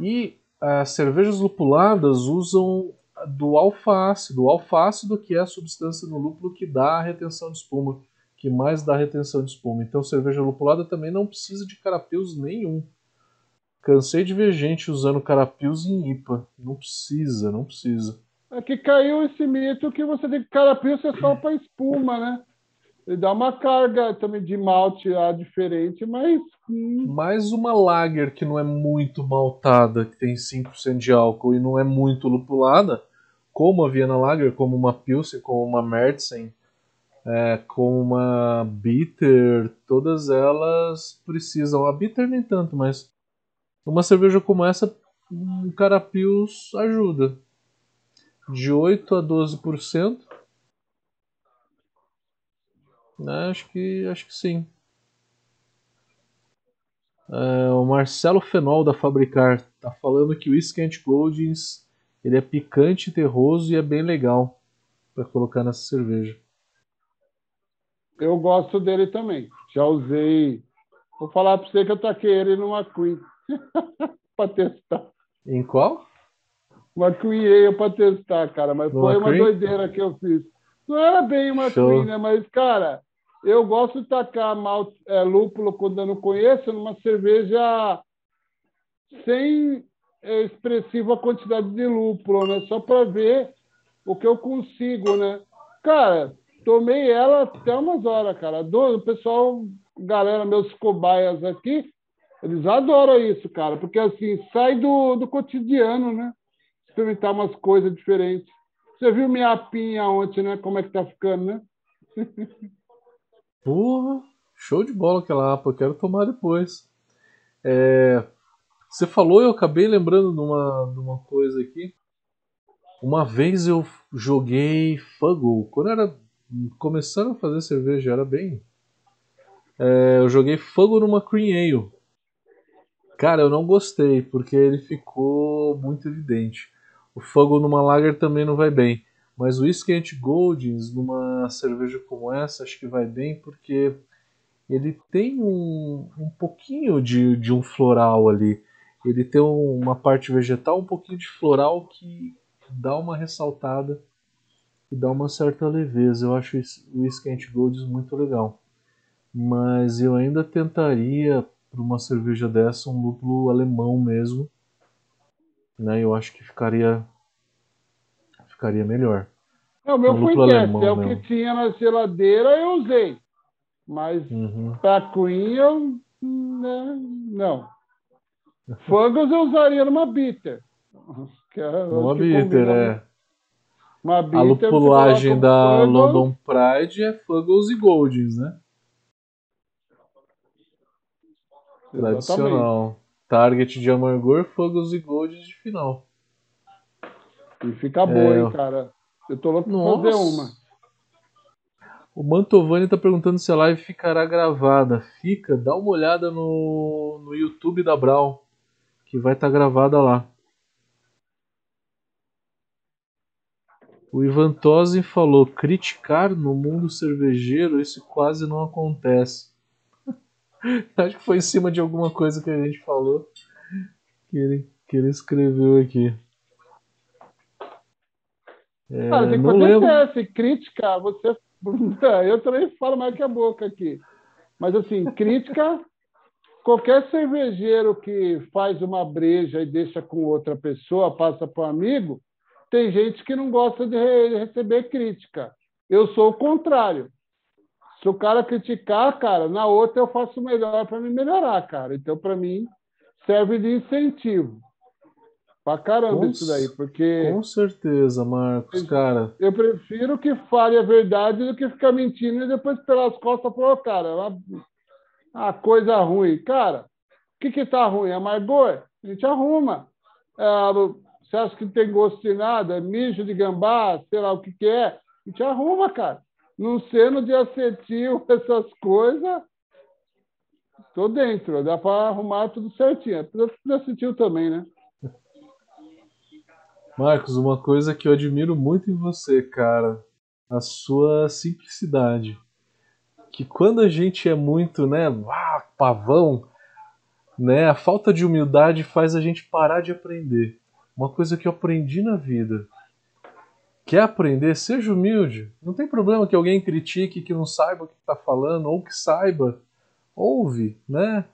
E as cervejas lupuladas usam do alfa-ácido. O alfa-ácido que é a substância no lúpulo que dá a retenção de espuma, que mais dá retenção de espuma. Então cerveja lupulada também não precisa de carapeus nenhum. Cansei de ver gente usando carapios em IPA. Não precisa, não precisa. É que caiu esse mito que você tem que carapio ser só para espuma, né? Ele dá uma carga também de malte lá diferente, mas. Hum. Mais uma lager que não é muito maltada, que tem 5% de álcool e não é muito lupulada, como a Viena Lager, como uma Pilsen, como uma Märzen, é, como uma Bitter, todas elas precisam. A Bitter nem tanto, mas uma cerveja como essa, um Carapios ajuda. De 8 a 12%. Né, acho que acho que sim. É, o Marcelo Fenol da Fabricar tá falando que o Whisky Goldings ele é picante, terroso e é bem legal para colocar nessa cerveja. Eu gosto dele também. Já usei. Vou falar para você que eu taquei ele numa Queen para testar. Em qual? Uma Ale para testar, cara. Mas foi uma doideira que eu fiz. Não era bem uma né? Mas, cara, eu gosto de tacar mal, é, lúpulo quando eu não conheço numa cerveja sem é, expressiva quantidade de lúpulo, né? Só para ver o que eu consigo, né? Cara, tomei ela até umas horas, cara. O pessoal, galera, meus cobaias aqui, eles adoram isso, cara, porque assim, sai do, do cotidiano, né? Experimentar umas coisas diferentes. Você viu minha pinha ontem, né? Como é que tá ficando, né? Porra, show de bola aquela APA, quero tomar depois. É, você falou, eu acabei lembrando de uma, de uma coisa aqui. Uma vez eu joguei Fuggle, quando era começando a fazer cerveja, era bem. É, eu joguei Fuggle numa Cream Ale. Cara, eu não gostei, porque ele ficou muito evidente. O Fuggle numa Lager também não vai bem. Mas o Whisky Goldings numa cerveja como essa acho que vai bem porque ele tem um, um pouquinho de, de um floral ali. Ele tem uma parte vegetal, um pouquinho de floral que dá uma ressaltada e dá uma certa leveza. Eu acho o Whisky Goldings muito legal. Mas eu ainda tentaria para uma cerveja dessa um lúpulo alemão mesmo. Né? Eu acho que ficaria ficaria melhor. Não, o meu foi teste, é o que tinha na geladeira eu usei. Mas uhum. para Queen eu né, não. Fugos eu usaria numa bitter. Que é, uma bitter, é. Uma bitter, a lupulagem da. London Pride é Fuggles e Goldings, né? Tradicional. Target de amargor, Fuggles e Goldings de final. E fica boa, é... hein, cara. Eu tô louco pra fazer uma. O Mantovani tá perguntando se a live ficará gravada. Fica, dá uma olhada no, no YouTube da Brau, que vai estar tá gravada lá. O Ivan Tosin falou: criticar no mundo cervejeiro, isso quase não acontece. Acho que foi em cima de alguma coisa que a gente falou que ele, que ele escreveu aqui. É, Cara, tem que fazer lembro. teste, crítica, você. Eu também falo mais que a boca aqui. Mas assim, crítica, qualquer cervejeiro que faz uma breja e deixa com outra pessoa, passa para um amigo, tem gente que não gosta de receber crítica. Eu sou o contrário. Se o cara criticar, cara, na outra eu faço o melhor para me melhorar, cara. Então, para mim, serve de incentivo. Pra caramba com, isso daí, porque. Com certeza, Marcos, cara. Eu prefiro que fale a verdade do que ficar mentindo e depois pelas costas falar, cara, a coisa ruim. Cara, o que que tá ruim? Amargor? A gente arruma. É, você acha que tem gosto de nada? Mijo de gambá, sei lá o que que é? A gente arruma, cara. Num seno de acetil, essas coisas, tô dentro. Dá para arrumar tudo certinho. De acetil também, né? Marcos, uma coisa que eu admiro muito em você, cara, a sua simplicidade. Que quando a gente é muito, né, pavão, né, a falta de humildade faz a gente parar de aprender. Uma coisa que eu aprendi na vida. Quer aprender? Seja humilde. Não tem problema que alguém critique, que não saiba o que está falando, ou que saiba. Ouve, né?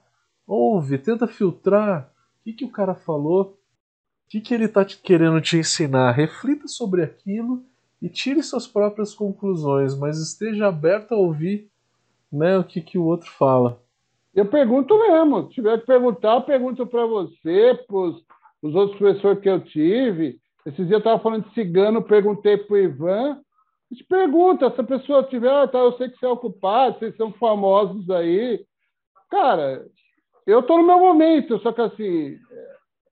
Ouve, tenta filtrar que, que o cara falou, o que, que ele está querendo te ensinar. Reflita sobre aquilo e tire suas próprias conclusões, mas esteja aberto a ouvir né, o que, que o outro fala. Eu pergunto mesmo. Se tiver que perguntar, eu pergunto para você, para os outros professores que eu tive. Esses dias eu estava falando de cigano, perguntei para o Ivan. A gente pergunta, se a pessoa tiver, ah, tá, eu sei que você é ocupado, vocês são famosos aí. Cara, eu estou no meu momento, só que assim,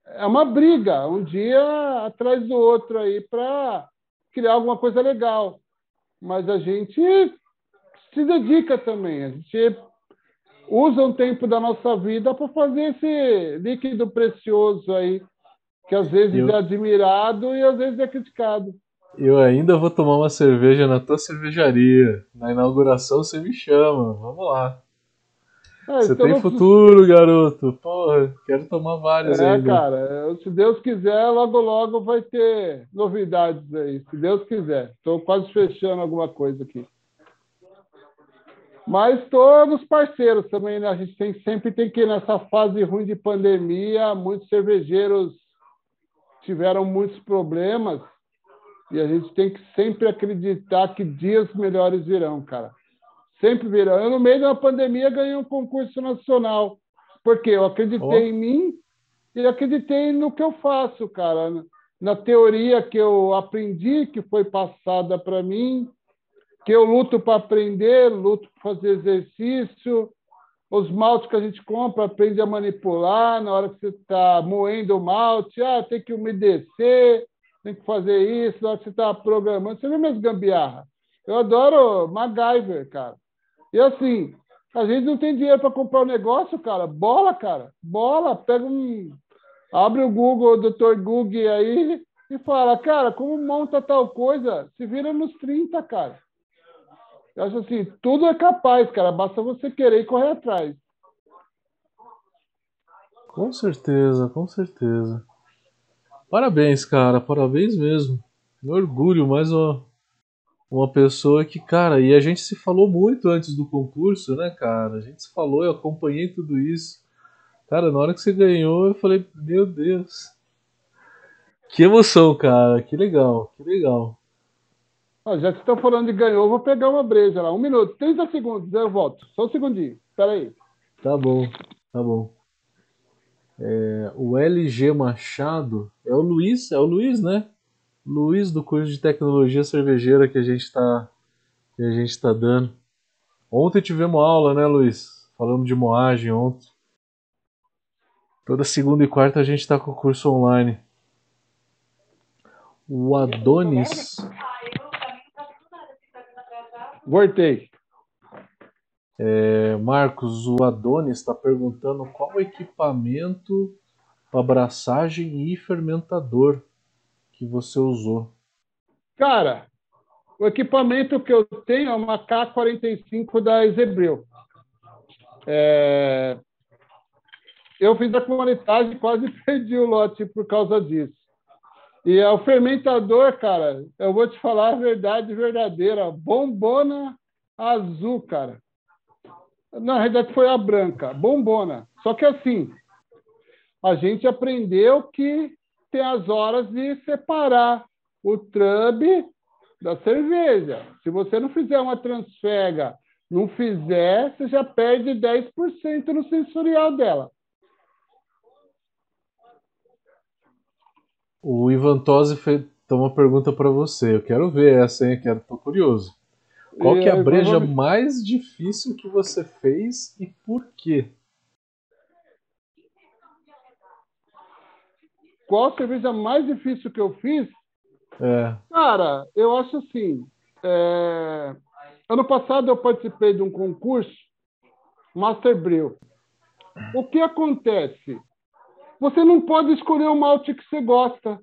é uma briga, um dia atrás do outro aí para criar alguma coisa legal. Mas a gente se dedica também, a gente usa um tempo da nossa vida para fazer esse líquido precioso aí, que às vezes eu... é admirado e às vezes é criticado. Eu ainda vou tomar uma cerveja na tua cervejaria. Na inauguração você me chama. Vamos lá. É, você então tem futuro, garoto. Porra, quero tomar várias é, ainda. É, cara, se Deus quiser, logo logo vai ter novidades aí. Se Deus quiser. Estou quase fechando alguma coisa aqui. Mas todos parceiros também, né? A gente tem, sempre tem que, nessa fase ruim de pandemia, muitos cervejeiros tiveram muitos problemas e a gente tem que sempre acreditar que dias melhores virão, cara. Sempre virão. Eu, no meio da pandemia, ganhei um concurso nacional, porque eu acreditei oh. em mim e acreditei no que eu faço, cara. Na teoria que eu aprendi, que foi passada para mim, que eu luto para aprender, luto para fazer exercício. Os maltes que a gente compra, aprende a manipular na hora que você está moendo o malte. Ah, tem que umedecer, tem que fazer isso na hora que você está programando. Você vê minhas gambiarra. Eu adoro MacGyver, cara. E assim, a gente não tem dinheiro para comprar um negócio, cara. Bola, cara. Bola. Pega um. Abre o Google, o Dr. Google aí e fala, cara, como monta tal coisa? Se vira nos 30, cara. Eu acho assim, tudo é capaz, cara. Basta você querer e correr atrás. Com certeza, com certeza. Parabéns, cara. Parabéns mesmo. Um orgulho, mais uma, uma pessoa que, cara, e a gente se falou muito antes do concurso, né, cara? A gente se falou, eu acompanhei tudo isso. Cara, na hora que você ganhou, eu falei, meu Deus. Que emoção, cara. Que legal, que legal. Ah, já que estão falando de ganhou, vou pegar uma breja lá. Um minuto, 30 segundos, eu volto. Só um segundinho. Espera aí. Tá bom, tá bom. É, o LG Machado é o Luiz, é o Luiz, né? Luiz do curso de tecnologia cervejeira que a gente está que a gente tá dando. Ontem tivemos aula, né, Luiz? Falamos de moagem ontem. Toda segunda e quarta a gente está com o curso online. O Adonis Voltei. É, Marcos, o Adonis está perguntando qual equipamento para abraçagem e fermentador que você usou. Cara, o equipamento que eu tenho é uma K45 da Ezebril. É... Eu fiz a comunidade e quase perdi o lote por causa disso. E é o fermentador, cara, eu vou te falar a verdade verdadeira. Bombona azul, cara. Na realidade foi a branca, bombona. Só que assim, a gente aprendeu que tem as horas de separar o trub da cerveja. Se você não fizer uma transfega, não fizer, você já perde 10% no sensorial dela. O Ivan Tosi fez uma pergunta para você. Eu quero ver essa, hein? Quero, tô curioso. Qual que é a breja mais difícil que você fez e por quê? Qual a cerveja mais difícil que eu fiz? É. Cara, eu acho assim. É... Ano passado eu participei de um concurso Master Brew. O que acontece? Você não pode escolher o malte que você gosta.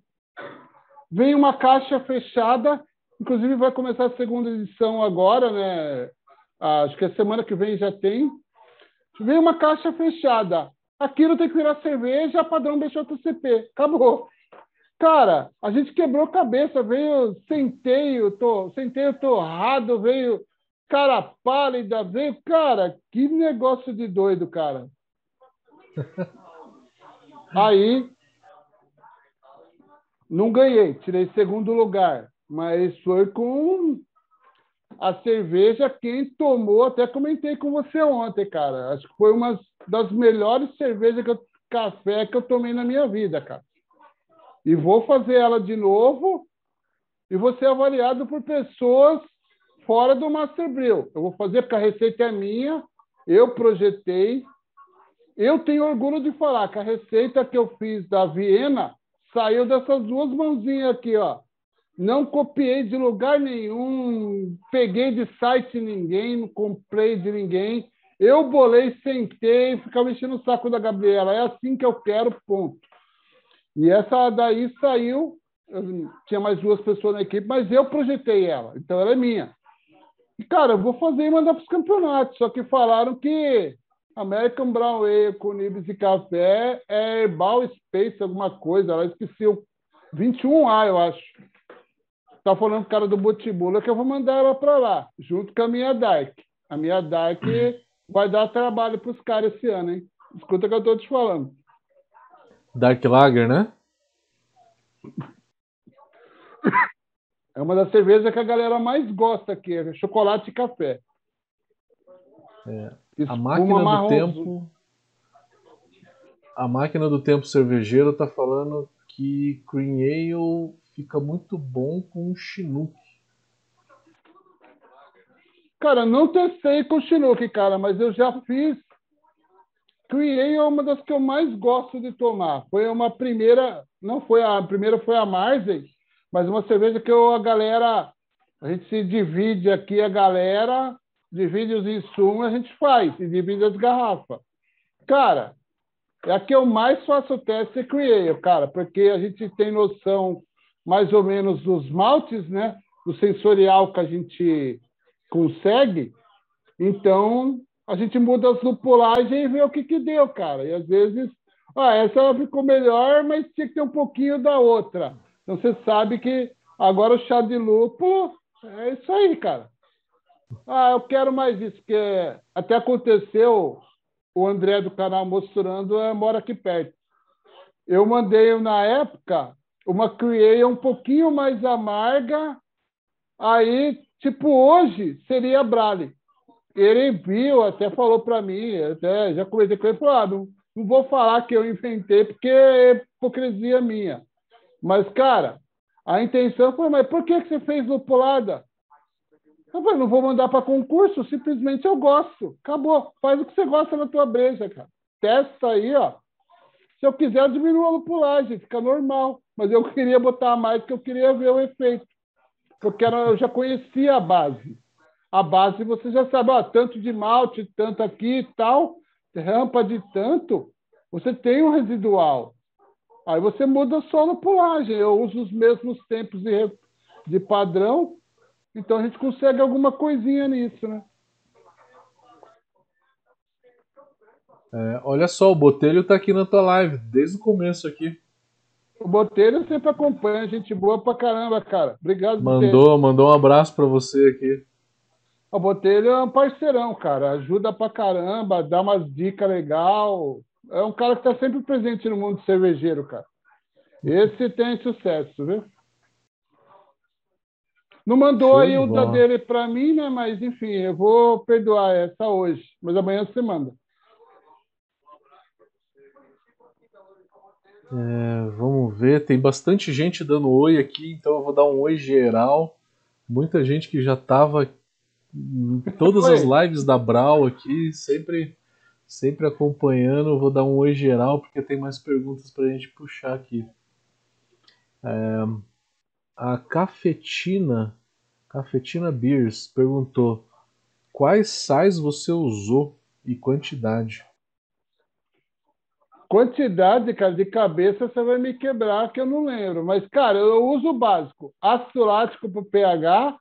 Vem uma caixa fechada, inclusive vai começar a segunda edição agora, né? Acho que a semana que vem já tem. Vem uma caixa fechada. Aquilo tem que virar cerveja padrão BJCP. Acabou. Cara, a gente quebrou cabeça, veio centeio, to, centeio torrado, veio cara pálida, veio. Cara, que negócio de doido, cara. Aí não ganhei, tirei segundo lugar, mas foi com a cerveja quem tomou, até comentei com você ontem, cara. Acho que foi uma das melhores cervejas que eu, café que eu tomei na minha vida, cara. E vou fazer ela de novo e vou ser avaliado por pessoas fora do Master Brew. Eu vou fazer porque a receita é minha, eu projetei. Eu tenho orgulho de falar que a receita que eu fiz da Viena saiu dessas duas mãozinhas aqui, ó. Não copiei de lugar nenhum, peguei de site ninguém, não comprei de ninguém. Eu bolei, sentei, ficava mexendo o saco da Gabriela. É assim que eu quero, ponto. E essa daí saiu, tinha mais duas pessoas na equipe, mas eu projetei ela, então ela é minha. E, cara, eu vou fazer e mandar para os campeonatos, só que falaram que American Brown Ale com nibs e café é Herbal Space, alguma coisa, ela esqueci o 21A, eu acho. Tá falando com o cara do Botibula que eu vou mandar ela para lá, junto com a minha Dark. A minha Dark vai dar trabalho para os caras esse ano, hein? Escuta o que eu estou te falando. Dark Lager, né? É uma das cervejas que a galera mais gosta aqui, é chocolate e café. É. A máquina do tempo. A máquina do tempo cervejeiro tá falando que Cream Ale fica muito bom com Chinook. Cara, não testei com Chinook, cara, mas eu já fiz Cream é uma das que eu mais gosto de tomar. Foi uma primeira, não foi a, a primeira foi a Marzen, mas uma cerveja que eu, a galera, a gente se divide aqui, a galera divide os insumos, a gente faz, e divide as garrafas. Cara, é a que eu mais faço teste é Create, cara, porque a gente tem noção mais ou menos dos maltes, né? Do sensorial que a gente consegue. Então, a gente muda as lupulagens e vê o que, que deu, cara. E às vezes, ah, essa ficou melhor, mas tinha que ter um pouquinho da outra. Então você sabe que agora o chá de lúpulo é isso aí, cara. Ah, eu quero mais isso, porque até aconteceu o André do canal mostrando, é, mora aqui perto. Eu mandei na época uma Create um pouquinho mais amarga, aí, tipo, hoje seria Brale ele viu, até falou para mim, até já comentei com ele, falou, ah, não, não vou falar que eu inventei porque é hipocrisia minha. Mas, cara, a intenção foi, mas por que, que você fez lupulada? Eu falei, não vou mandar para concurso, simplesmente eu gosto. Acabou. Faz o que você gosta na tua breja, cara. Testa aí, ó. Se eu quiser, eu diminuo a lupulagem, fica normal. Mas eu queria botar mais porque eu queria ver o efeito. Porque eu já conhecia a base a base você já sabe, ó, tanto de malte, tanto aqui e tal, rampa de tanto, você tem um residual. Aí você muda só na pulagem. Eu uso os mesmos tempos de, de padrão, então a gente consegue alguma coisinha nisso, né? É, olha só, o Botelho está aqui na tua live, desde o começo aqui. O Botelho sempre acompanha, gente boa pra caramba, cara. Obrigado, Mandou, Botelho. mandou um abraço para você aqui. O Botelho é um parceirão, cara. Ajuda pra caramba, dá umas dicas legal. É um cara que tá sempre presente no mundo cervejeiro, cara. Esse tem sucesso, viu? Não mandou aí o da dele para mim, né? Mas enfim, eu vou perdoar essa hoje. Mas amanhã você manda. É, vamos ver, tem bastante gente dando oi aqui, então eu vou dar um oi geral. Muita gente que já estava todas as lives da Brau aqui, sempre sempre acompanhando. Vou dar um oi geral porque tem mais perguntas para a gente puxar aqui. É, a Cafetina, Cafetina Beers perguntou: quais sais você usou e quantidade? Quantidade, cara, de cabeça você vai me quebrar que eu não lembro. Mas, cara, eu uso o básico: ácido lático para pH,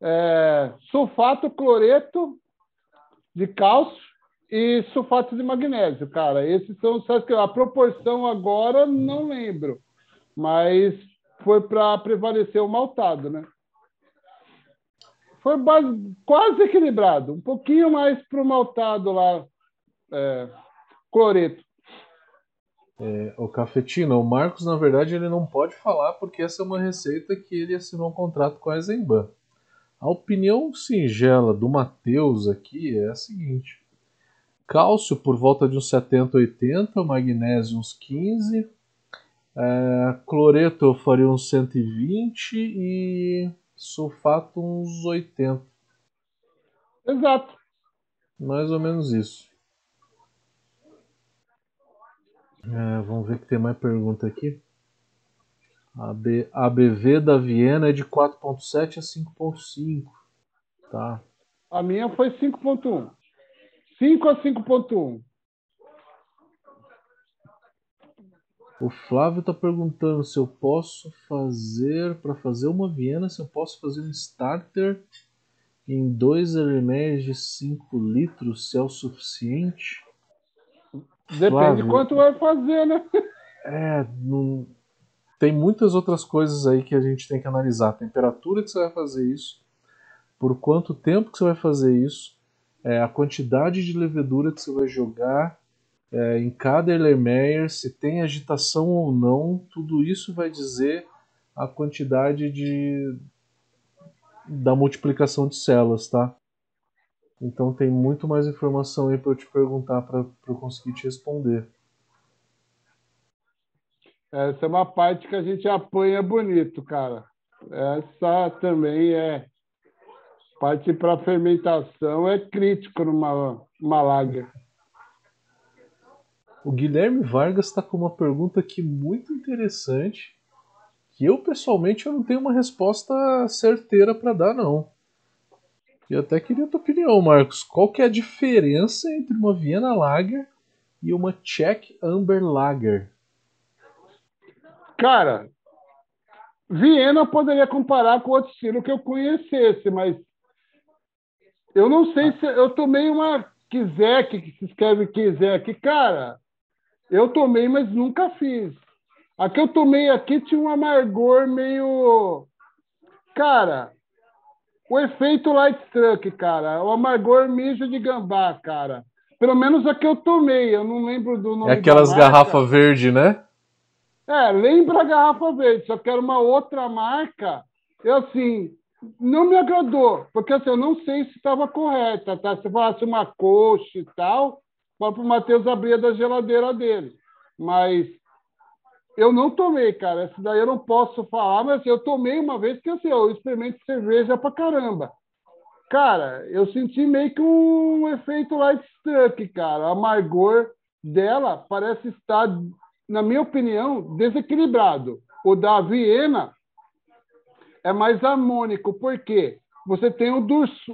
é, sulfato cloreto de cálcio e sulfato de magnésio, cara. Esses são os que a proporção agora não lembro, mas foi para prevalecer o maltado, né? Foi quase equilibrado, um pouquinho mais para o maltado lá, é, cloreto. É, o cafetino, o Marcos, na verdade, ele não pode falar porque essa é uma receita que ele assinou um contrato com a Eisenbahn. A opinião singela do Matheus aqui é a seguinte: cálcio por volta de uns 70, 80, magnésio uns 15, é, cloreto eu faria uns 120 e sulfato uns 80. Exato. Mais ou menos isso. É, vamos ver que tem mais pergunta aqui. A B, ABV da Viena é de 4.7 a 5.5. Tá. A minha foi 5.1. 5 a 5.1. O Flávio está perguntando se eu posso fazer, para fazer uma Viena, se eu posso fazer um starter em dois Hermès de 5 litros, se é o suficiente. Depende Flávio, quanto vai fazer, né? É, não... tem muitas outras coisas aí que a gente tem que analisar. A temperatura que você vai fazer isso, por quanto tempo que você vai fazer isso, é, a quantidade de levedura que você vai jogar, é, em cada Erlenmeyer, se tem agitação ou não, tudo isso vai dizer a quantidade de da multiplicação de células, tá? Então tem muito mais informação aí para eu te perguntar para eu conseguir te responder. Essa é uma parte que a gente apanha bonito, cara. Essa também é parte para fermentação é crítico numa uma lager. O Guilherme Vargas está com uma pergunta aqui muito interessante, que eu pessoalmente eu não tenho uma resposta certeira para dar não. E até queria a tua opinião, Marcos. Qual que é a diferença entre uma Viena Lager e uma Czech Amber Lager? Cara, Viena poderia comparar com outro estilo que eu conhecesse, mas eu não sei se eu tomei uma Kizek, que se escreve Kizek. Cara, eu tomei, mas nunca fiz. A que eu tomei aqui tinha um amargor meio. Cara, o efeito light truck, cara. O amargor mijo de gambá, cara. Pelo menos a que eu tomei, eu não lembro do nome. É aquelas garrafas verde, né? É, lembra a garrafa verde, só que era uma outra marca. Eu assim, não me agradou, porque assim, eu não sei se estava correta, tá? Se falasse uma coxa e tal, para o Matheus abrir da geladeira dele. Mas eu não tomei, cara. Essa daí eu não posso falar, mas assim, eu tomei uma vez que assim, eu experimento cerveja pra caramba. Cara, eu senti meio que um efeito light struck, cara. O amargor dela parece estar, na minha opinião, desequilibrado. O da Viena é mais harmônico, porque você tem o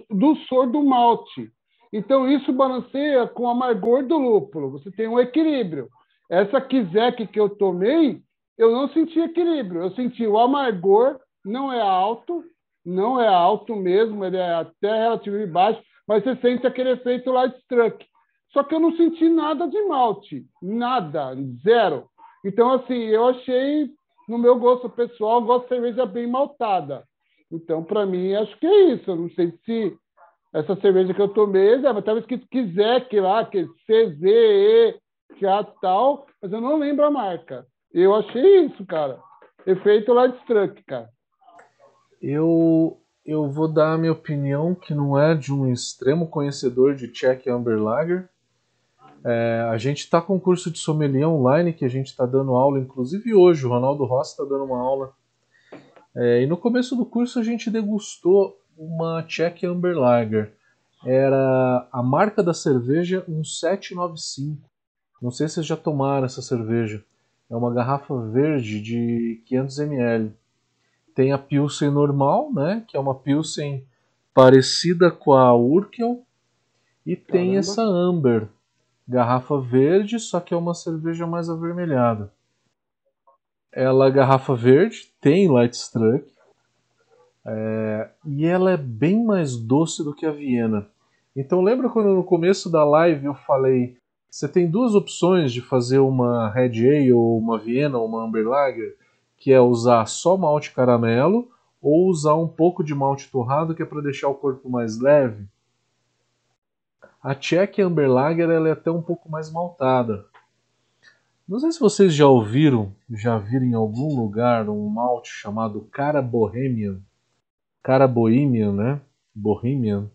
dulçor do malte. Então, isso balanceia com o amargor do lúpulo. Você tem um equilíbrio. Essa Kizek que eu tomei, eu não senti equilíbrio. Eu senti o amargor, não é alto, não é alto mesmo, ele é até relativamente baixo, mas você sente aquele efeito light struck. Só que eu não senti nada de malte, nada, zero. Então, assim, eu achei, no meu gosto pessoal, eu gosto de cerveja bem maltada. Então, para mim, acho que é isso. Eu não sei se essa cerveja que eu tomei, é, estava escrito Kizek lá, que CZE, já tal, mas eu não lembro a marca. Eu achei isso, cara. Efeito Light cara. Eu, eu vou dar a minha opinião, que não é de um extremo conhecedor de Czech Amber Lager. É, a gente está com um curso de sommelier online que a gente está dando aula, inclusive hoje, o Ronaldo Rossi está dando uma aula. É, e no começo do curso a gente degustou uma Czech Amber Lager. Era a marca da cerveja 1795. Não sei se vocês já tomaram essa cerveja. É uma garrafa verde de 500 ml. Tem a Pilsen normal, né, que é uma Pilsen parecida com a Urkel. E Caramba. tem essa Amber, garrafa verde, só que é uma cerveja mais avermelhada. Ela, garrafa verde, tem light struck, é, e ela é bem mais doce do que a Viena. Então lembra quando no começo da live eu falei você tem duas opções de fazer uma Red Ale ou uma Viena ou uma Amber Lager, que é usar só malte caramelo ou usar um pouco de malte torrado que é para deixar o corpo mais leve. A Czech Amber Lager ela é até um pouco mais maltada. Não sei se vocês já ouviram, já viram em algum lugar um malte chamado Cara Bohemian. Cara Bohemian, né? Bohemian.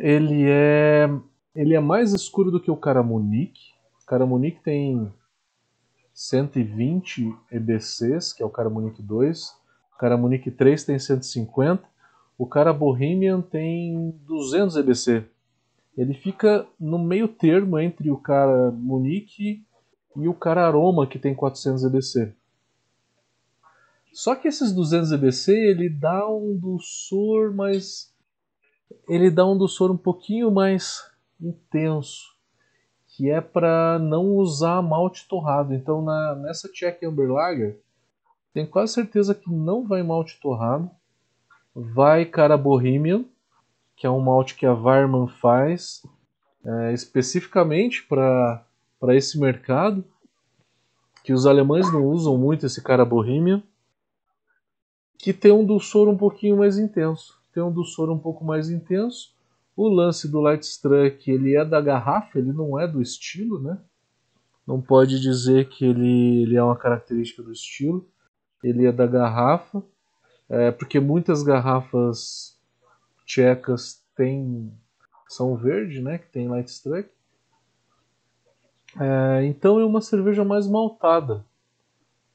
Ele é ele é mais escuro do que o Cara Munique. O Cara Munique tem 120 EBCs, que é o Cara Munique 2. O Cara Munique 3 tem 150. O Cara Bohemian tem 200 EBC. Ele fica no meio termo entre o Cara Munique e o Cara Aroma, que tem 400 EBC. Só que esses 200 EBC ele dá um doçor mais ele dá um doçor um pouquinho mais intenso que é para não usar malte torrado. Então na, nessa Czech Amber Lager, tenho quase certeza que não vai malte torrado. Vai cara Bohemian, que é um malte que a Weirmann faz é, especificamente para esse mercado, que os alemães não usam muito esse cara Bohemian, que tem um dulçor um pouquinho mais intenso. Tem um dulçor um pouco mais intenso o lance do Lightstruck, ele é da garrafa, ele não é do estilo, né? Não pode dizer que ele, ele é uma característica do estilo. Ele é da garrafa, é, porque muitas garrafas tchecas têm, são verde, né? Que tem Lightstruck. É, então é uma cerveja mais maltada.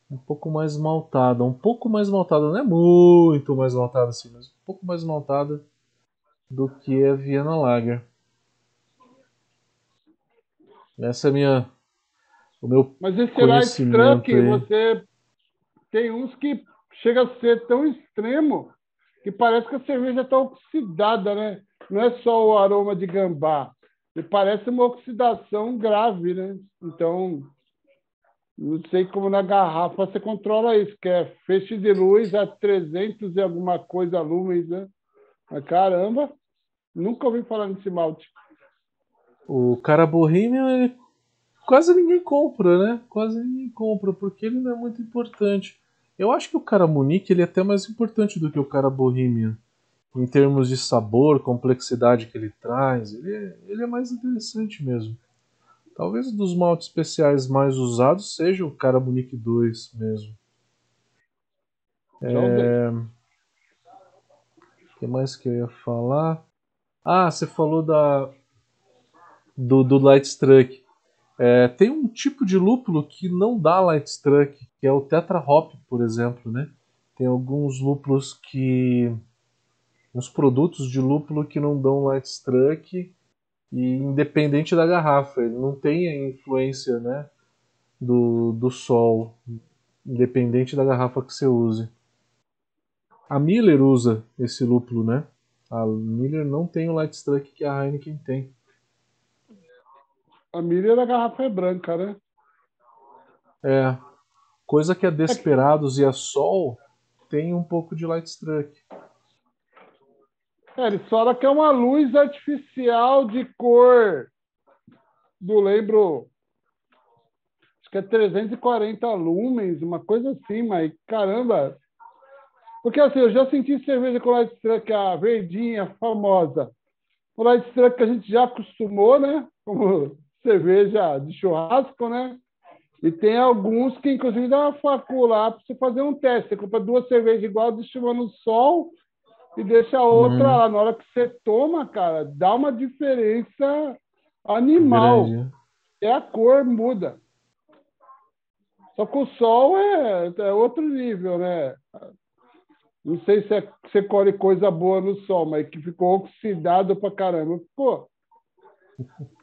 Um pouco mais maltada. Um pouco mais maltada. Não é muito mais maltada assim, mas um pouco mais maltada do que a Viena Lager. Essa é a minha, o meu Mas esse light truck, você tem uns que chega a ser tão extremo que parece que a cerveja está oxidada, né? Não é só o aroma de gambá, ele parece uma oxidação grave, né? Então, não sei como na garrafa você controla isso, que é feixe de luz a 300 e alguma coisa lumens, né? Mas caramba, Nunca ouvi falar nesse malte. O cara Bohemian, quase ninguém compra, né? Quase ninguém compra, porque ele não é muito importante. Eu acho que o cara Munique ele é até mais importante do que o cara Bohemian. Em termos de sabor, complexidade que ele traz, ele é, ele é mais interessante mesmo. Talvez dos maltes especiais mais usados seja o cara Munique 2 mesmo. É... O que mais que eu ia falar? Ah, você falou da do, do Lightstruck. É, tem um tipo de lúpulo que não dá Lightstruck, que é o Tetra Hop, por exemplo, né? Tem alguns lúpulos que uns produtos de lúpulo que não dão Lightstruck e independente da garrafa, ele não tem a influência, né, do, do sol, independente da garrafa que você use. A Miller usa esse lúpulo, né? A Miller não tem o Lightstruck que a Heineken tem. A Miller, a garrafa é branca, né? É. Coisa que a Desperados é. e a Sol tem um pouco de Lightstruck. É, ele fala que é uma luz artificial de cor do lembro acho que é 340 lumens, uma coisa assim, mas caramba, porque assim, eu já senti cerveja com light struck, a verdinha, famosa. O light struck que a gente já acostumou, né? Como cerveja de churrasco, né? E tem alguns que, inclusive, dá uma facul lá para você fazer um teste. Você compra duas cervejas igual, deixa uma no sol e deixa a outra hum. lá. Na hora que você toma, cara, dá uma diferença animal. Grande. É a cor muda. Só que o sol é, é outro nível, né? Não sei se é, você colhe coisa boa no sol, mas que ficou oxidado pra caramba. Pô.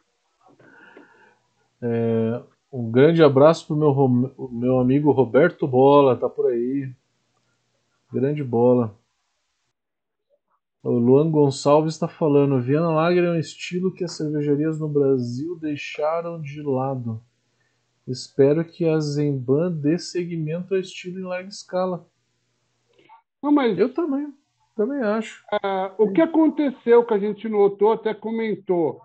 É, um grande abraço pro meu, meu amigo Roberto Bola, tá por aí. Grande bola. O Luan Gonçalves está falando: Viana Lager é um estilo que as cervejarias no Brasil deixaram de lado. Espero que a Zemban dê seguimento ao estilo em larga escala. Não, mas eu também, também acho. Ah, o que aconteceu que a gente notou, até comentou,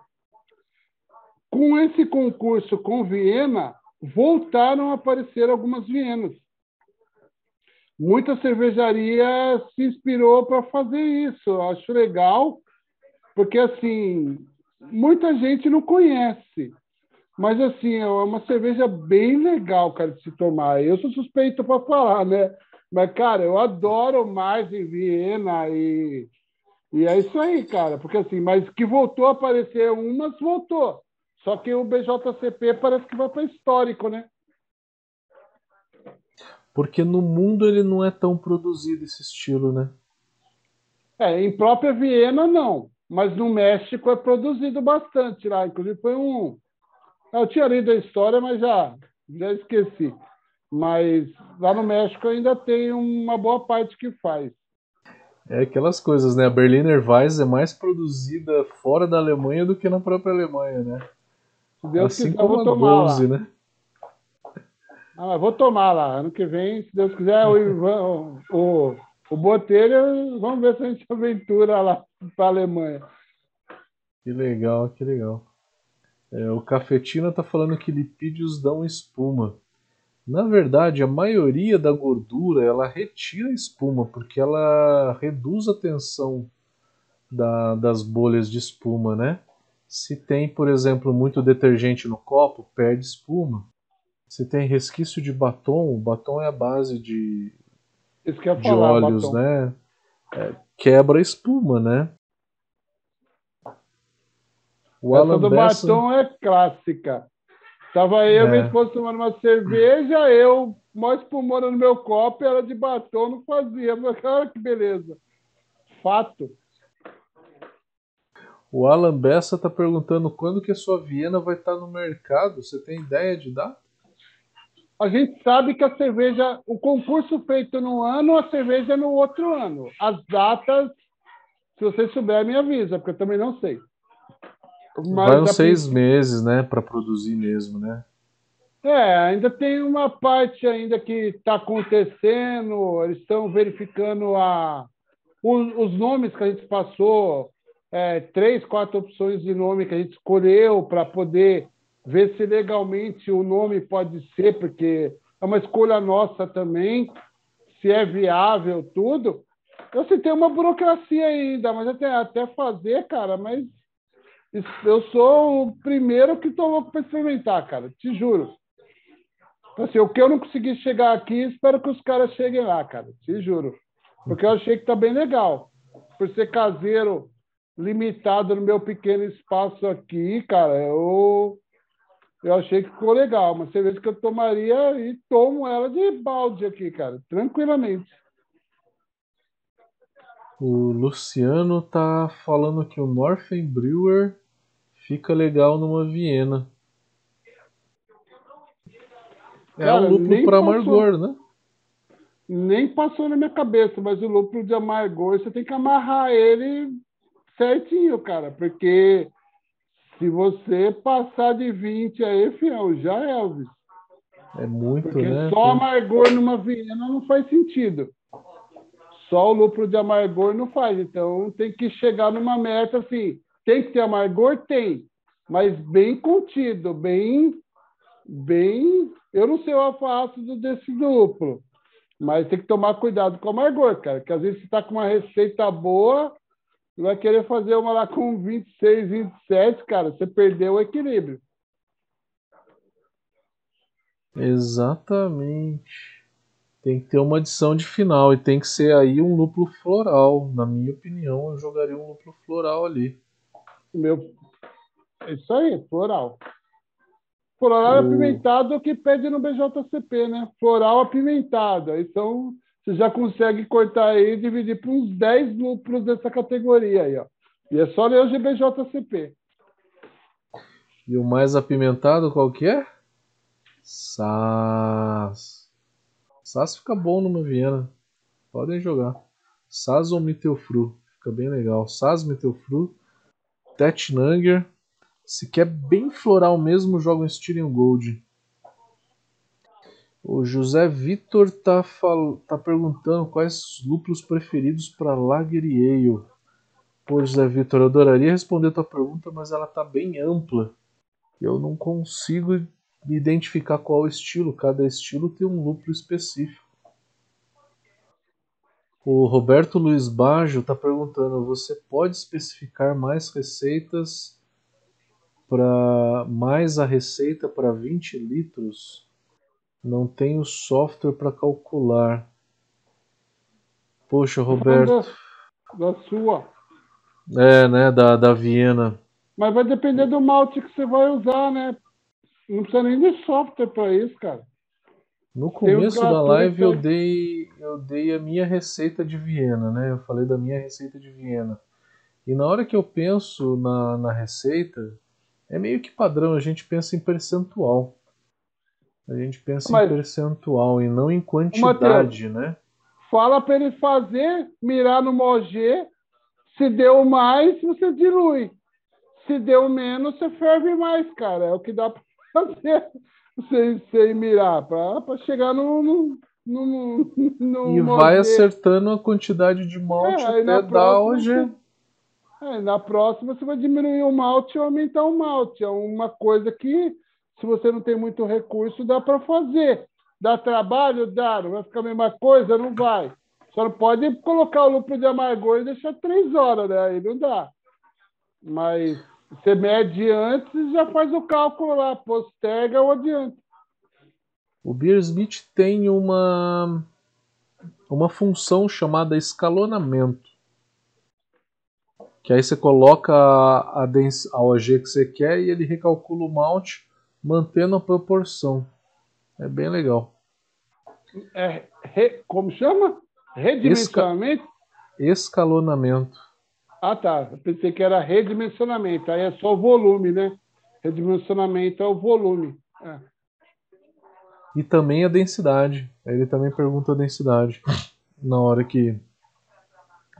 com esse concurso com Viena, voltaram a aparecer algumas Vienas. Muita cervejaria se inspirou para fazer isso. Eu acho legal, porque assim muita gente não conhece, Mas assim, é uma cerveja bem legal, cara, de se tomar. Eu sou suspeito para falar, né? Mas, cara, eu adoro mais em Viena e, e é isso aí, cara. Porque assim, mas que voltou a aparecer umas, voltou. Só que o BJCP parece que vai para histórico, né? Porque no mundo ele não é tão produzido esse estilo, né? É, em própria Viena não, mas no México é produzido bastante lá. Inclusive foi um. Eu tinha lido a história, mas já, já esqueci. Mas lá no México ainda tem uma boa parte que faz. É aquelas coisas, né? A Berliner Weiss é mais produzida fora da Alemanha do que na própria Alemanha, né? Deus assim quiser, como a Gonze, lá. né? Ah, vou tomar lá. Ano que vem, se Deus quiser, o, Ivan, o, o Botelho, vamos ver se a gente aventura lá para a Alemanha. Que legal, que legal. É, o Cafetina está falando que lipídios dão espuma. Na verdade, a maioria da gordura ela retira a espuma porque ela reduz a tensão da, das bolhas de espuma, né? Se tem, por exemplo, muito detergente no copo, perde espuma. Se tem resquício de batom, o batom é a base de, de falar, óleos, batom. né? É, quebra a espuma, né? O Essa Alan do Bessa... batom é clássica. Tava eu é. minha esposa tomando uma cerveja, eu, mais espumando no meu copo, ela de batom, não fazia. Cara, que beleza. Fato. O Alan Bessa está perguntando quando que a sua Viena vai estar tá no mercado. Você tem ideia de dar? A gente sabe que a cerveja, o concurso feito no ano, a cerveja é no outro ano. As datas, se você souber, me avisa, porque eu também não sei. Mas Vai uns seis meses, né, para produzir mesmo, né? É, ainda tem uma parte ainda que está acontecendo, eles estão verificando a, os, os, nomes que a gente passou, é, três, quatro opções de nome que a gente escolheu para poder ver se legalmente o nome pode ser, porque é uma escolha nossa também, se é viável, tudo. Eu sei, tem uma burocracia ainda, mas até, até fazer, cara, mas eu sou o primeiro que estou louco para experimentar, cara, te juro. Então, assim, o que eu não consegui chegar aqui, espero que os caras cheguem lá, cara, te juro. Porque eu achei que tá bem legal. Por ser caseiro, limitado no meu pequeno espaço aqui, cara, eu, eu achei que ficou legal. Uma cerveja que eu tomaria e tomo ela de balde aqui, cara, tranquilamente. O Luciano tá falando que o Northern Brewer Fica legal numa Viena. É Cara, um lúpulo para amargor, né? Nem passou na minha cabeça, mas o lúpulo de amargor você tem que amarrar ele certinho, cara, porque se você passar de 20 aí, fiel, já é Elvis. É muito, porque né? Só amargor numa Viena não faz sentido. Só o lúpulo de amargor não faz. Então tem que chegar numa meta assim. Tem que ter amargor? Tem, mas bem contido, bem. bem eu não sei o alfa-ácido desse duplo, mas tem que tomar cuidado com o amargor, cara, porque às vezes você está com uma receita boa e vai querer fazer uma lá com 26, 27, cara, você perdeu o equilíbrio. Exatamente. Tem que ter uma adição de final e tem que ser aí um lúpulo floral. Na minha opinião, eu jogaria um lúpulo floral ali. Meu... É isso aí, floral. Floral é o... apimentado que pede no BJCP, né? Floral apimentado. Então, você já consegue cortar aí e dividir para uns 10 lúpulos dessa categoria aí, ó. E é só ler o GBJCP. E o mais apimentado qual que é? Sas. Sas fica bom numa Viena. Podem jogar. Sas ou Mittelfru. Fica bem legal. Sas, Mittelfru Tetnanger. Se quer bem floral mesmo, joga um Styrian Gold. O José Vitor tá, fal... tá perguntando quais os lúpulos preferidos para Lager e Ale. Pô, José Vitor, eu adoraria responder a tua pergunta, mas ela tá bem ampla. Eu não consigo identificar qual estilo. Cada estilo tem um lúpulo específico. O Roberto Luiz Baggio está perguntando: você pode especificar mais receitas para mais a receita para 20 litros, não tenho software para calcular. Poxa, Roberto. Da, da sua. É, né? Da, da Viena. Mas vai depender do malte que você vai usar, né? Não precisa nem de software para isso, cara. No começo da live eu dei, eu dei a minha receita de Viena, né? Eu falei da minha receita de Viena. E na hora que eu penso na, na receita, é meio que padrão, a gente pensa em percentual. A gente pensa Mas, em percentual e não em quantidade, Mateus, né? Fala para ele fazer, mirar no Mogê. Se deu mais, você dilui. Se deu menos, você ferve mais, cara. É o que dá para fazer sem, sem mirar, para chegar no, no, no, no E vai acertando a quantidade de malte é, até dar hoje. É, na próxima você vai diminuir o malte ou aumentar o malte. É uma coisa que, se você não tem muito recurso, dá para fazer. Dá trabalho? Dá. Não vai ficar a mesma coisa? Não vai. Só não pode colocar o lúpulo de amargor e deixar três horas, né? Aí não dá. Mas você mede antes e já faz o cálculo lá, posterga ou adianta. O Beersmith tem uma, uma função chamada escalonamento. Que aí você coloca a, a OG que você quer e ele recalcula o malte mantendo a proporção. É bem legal. É, re, como chama? Redimensionamento? Esca, escalonamento. Ah, tá. Eu pensei que era redimensionamento. Aí é só o volume, né? Redimensionamento é o volume. É. E também a densidade. Ele também pergunta a densidade na hora que,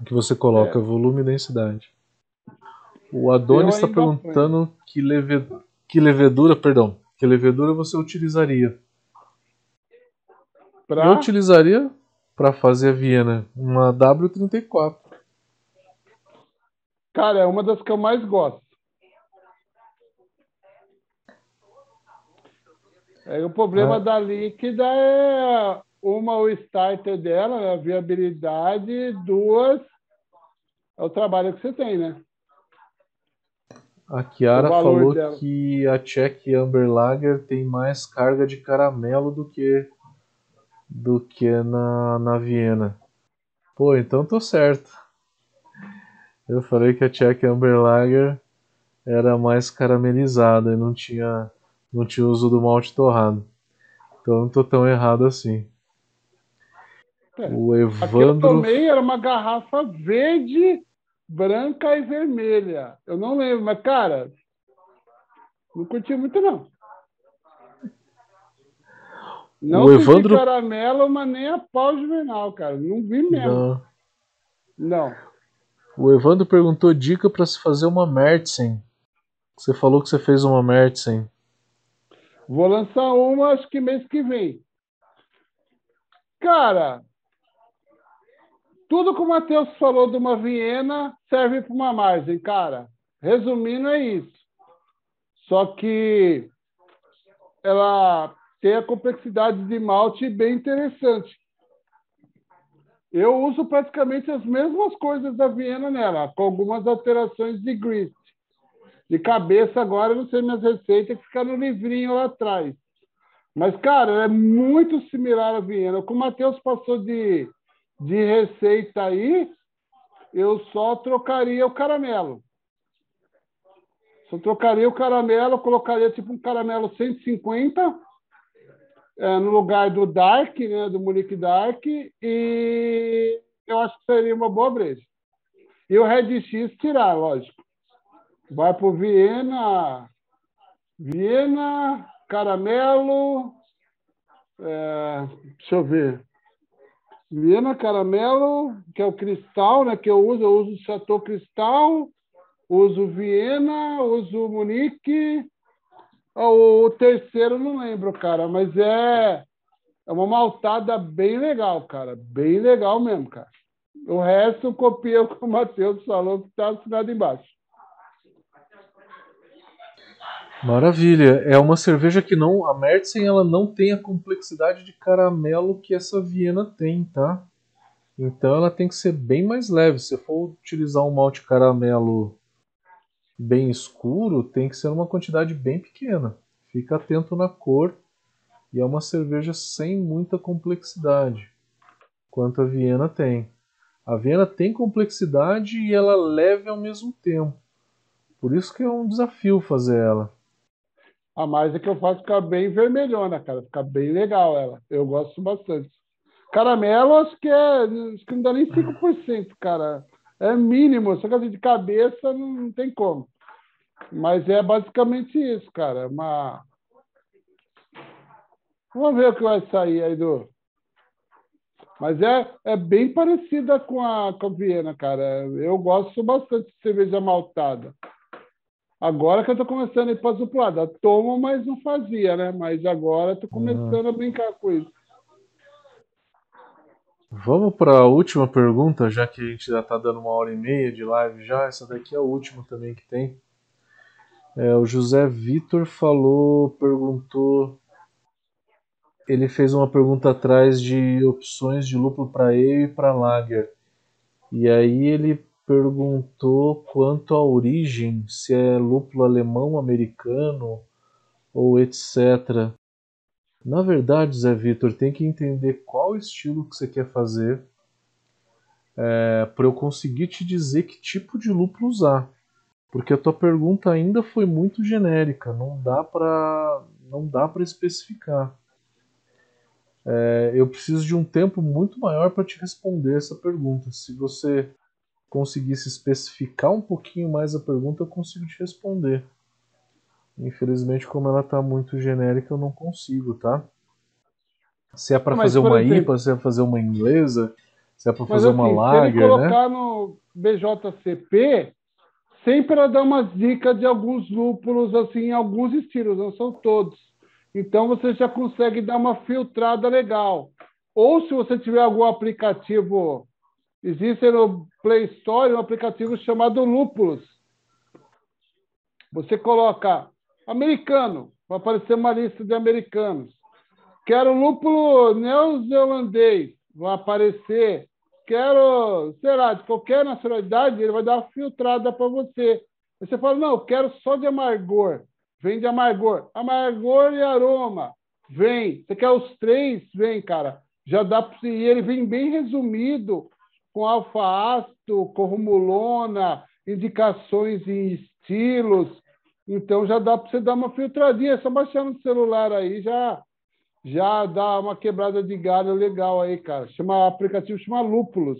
que você coloca é. volume e densidade. O Adonis está perguntando que, leve, que levedura, perdão, que levedura você utilizaria? Pra... Eu utilizaria para fazer a Viena uma W34. Cara, é uma das que eu mais gosto. É, o problema ah. da líquida é uma o starter dela, a viabilidade, duas é o trabalho que você tem, né? A Kiara falou dela. que a Czech Amber Lager tem mais carga de caramelo do que do que na, na Viena. Pô, então tô certo. Eu falei que a Czech Amber Lager era mais caramelizada e não tinha, não tinha uso do malte torrado. Então não tô tão errado assim. É. O Evandro. eu tomei era uma garrafa verde, branca e vermelha. Eu não lembro, mas cara, não curti muito não. Não o Evandro... caramelo, mas nem a pau juvenal, cara. Não vi mesmo. Não. não. O Evandro perguntou dica para se fazer uma Mertzen. Você falou que você fez uma Mertzen. Vou lançar uma, acho que mês que vem. Cara, tudo que o Matheus falou de uma Viena serve para uma margem, cara. Resumindo, é isso. Só que ela tem a complexidade de malte bem interessante. Eu uso praticamente as mesmas coisas da Viena nela, com algumas alterações de grist. De cabeça agora, eu não sei minhas receitas, que fica no livrinho lá atrás. Mas, cara, é muito similar à Viena. O que o Matheus passou de, de receita aí, eu só trocaria o caramelo. Só trocaria o caramelo, colocaria tipo um caramelo 150 é, no lugar do Dark, né, do Munique Dark, e eu acho que seria uma boa breja. E o Red X tirar, lógico. Vai para Viena, Viena, Caramelo, é, deixa eu ver. Viena, Caramelo, que é o cristal, né, que eu uso, eu uso o Chateau Cristal, uso Viena, uso Munique, o, terceiro não lembro, cara, mas é, é uma maltada bem legal, cara. Bem legal mesmo, cara. O resto eu copiei o que o Matheus falou que está assinado embaixo. Maravilha. É uma cerveja que não. A Mertzen ela não tem a complexidade de caramelo que essa Viena tem, tá? Então ela tem que ser bem mais leve. Se for utilizar um malte caramelo bem escuro, tem que ser uma quantidade bem pequena. Fica atento na cor e é uma cerveja sem muita complexidade, quanto a Viena tem. A Viena tem complexidade e ela leve ao mesmo tempo. Por isso que é um desafio fazer ela. A mais é que eu faço ficar bem vermelhona, cara. Ficar bem legal ela. Eu gosto bastante. Caramelo, acho que é. Acho que não dá nem 5%, cara. É mínimo. Só que de cabeça não, não tem como. Mas é basicamente isso, cara. Uma... Vamos ver o que vai sair aí do. Mas é, é bem parecida com a, com a Viena, cara. Eu gosto bastante de cerveja maltada. Agora que eu estou começando a ir para zuplada. Tomo, mas não fazia, né? Mas agora estou começando a brincar com isso. Vamos para a última pergunta, já que a gente já está dando uma hora e meia de live já. Essa daqui é a última também que tem. É, o José Vitor falou, perguntou. Ele fez uma pergunta atrás de opções de lúpulo para ale e para lager. E aí ele perguntou quanto à origem, se é lúpulo alemão, americano ou etc. Na verdade, Zé Vitor, tem que entender qual estilo que você quer fazer é, para eu conseguir te dizer que tipo de lúpulo usar. Porque a tua pergunta ainda foi muito genérica, não dá para não dá para especificar. É, eu preciso de um tempo muito maior para te responder essa pergunta. Se você conseguisse especificar um pouquinho mais a pergunta, eu consigo te responder. Infelizmente, como ela está muito genérica, eu não consigo, tá? Se é para fazer uma exemplo, IPA, se é para fazer uma inglesa, se é para fazer assim, uma lager, se ele colocar né? no BJCP, sempre ela dá umas dicas de alguns lúpulos, assim, alguns estilos, não são todos. Então você já consegue dar uma filtrada legal. Ou se você tiver algum aplicativo Existe no Play Store um aplicativo chamado Lúpulos. Você coloca americano, vai aparecer uma lista de americanos. Quero lúpulo neozelandês, vai aparecer. Quero, sei lá, de qualquer nacionalidade, ele vai dar uma filtrada para você. Você fala, não, eu quero só de amargor. Vem de amargor. Amargor e aroma. Vem. Você quer os três? Vem, cara. Já dá para E ele vem bem resumido com alfa-ácido, corrumulona, indicações em estilos. Então já dá para você dar uma filtradinha, é só baixar no celular aí, já já dá uma quebrada de galho legal aí, cara. Chama aplicativo chama Lúpulos.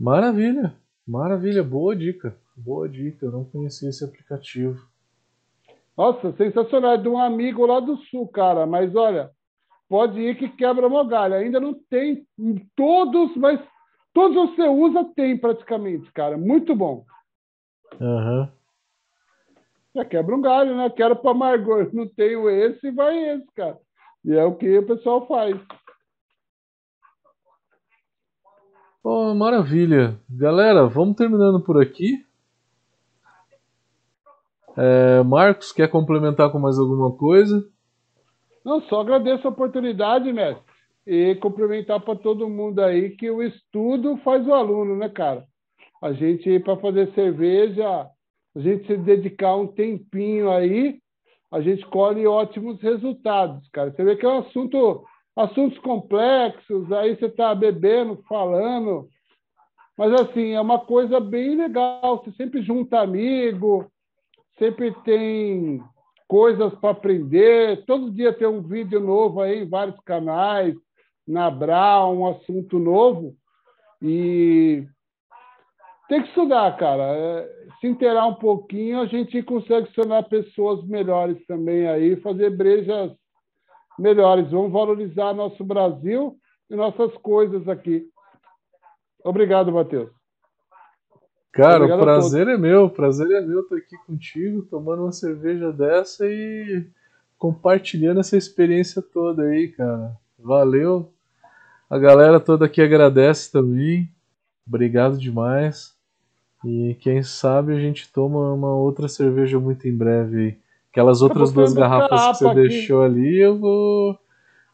Maravilha. Maravilha, boa dica. Boa dica, eu não conhecia esse aplicativo. Nossa, sensacional, é de um amigo lá do sul, cara, mas olha, pode ir que quebra uma galha. Ainda não tem todos, mas todos você usa tem praticamente, cara. Muito bom. Uhum. Já quebra um galho, né? Quero para amargor, não tenho esse, vai esse, cara. E é o que o pessoal faz. Oh, maravilha. Galera, vamos terminando por aqui. É, Marcos, quer complementar com mais alguma coisa? Não, só agradeço a oportunidade, mestre, e cumprimentar para todo mundo aí que o estudo faz o aluno, né, cara? A gente, para fazer cerveja, a gente se dedicar um tempinho aí, a gente colhe ótimos resultados, cara. Você vê que é um assunto, assuntos complexos, aí você está bebendo, falando, mas assim, é uma coisa bem legal. Você sempre junta amigo, sempre tem coisas para aprender. Todo dia tem um vídeo novo aí em vários canais, na Bra, um assunto novo. E tem que estudar, cara. É, se inteirar um pouquinho, a gente consegue se tornar pessoas melhores também aí, fazer brejas melhores. Vamos valorizar nosso Brasil e nossas coisas aqui. Obrigado, Matheus. Cara, o prazer é meu, o prazer é meu estar aqui contigo, tomando uma cerveja dessa e compartilhando essa experiência toda aí, cara. Valeu. A galera toda aqui agradece também. Obrigado demais. E quem sabe a gente toma uma outra cerveja muito em breve aí. Aquelas outras duas garrafas que você aqui. deixou ali, eu vou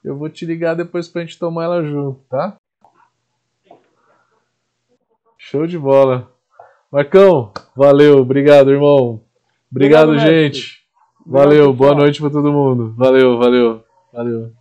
eu vou te ligar depois pra gente tomar ela junto, tá? Show de bola. Marcão, valeu, obrigado, irmão. Obrigado, obrigado gente. Valeu, boa noite para todo mundo. Valeu, valeu, valeu.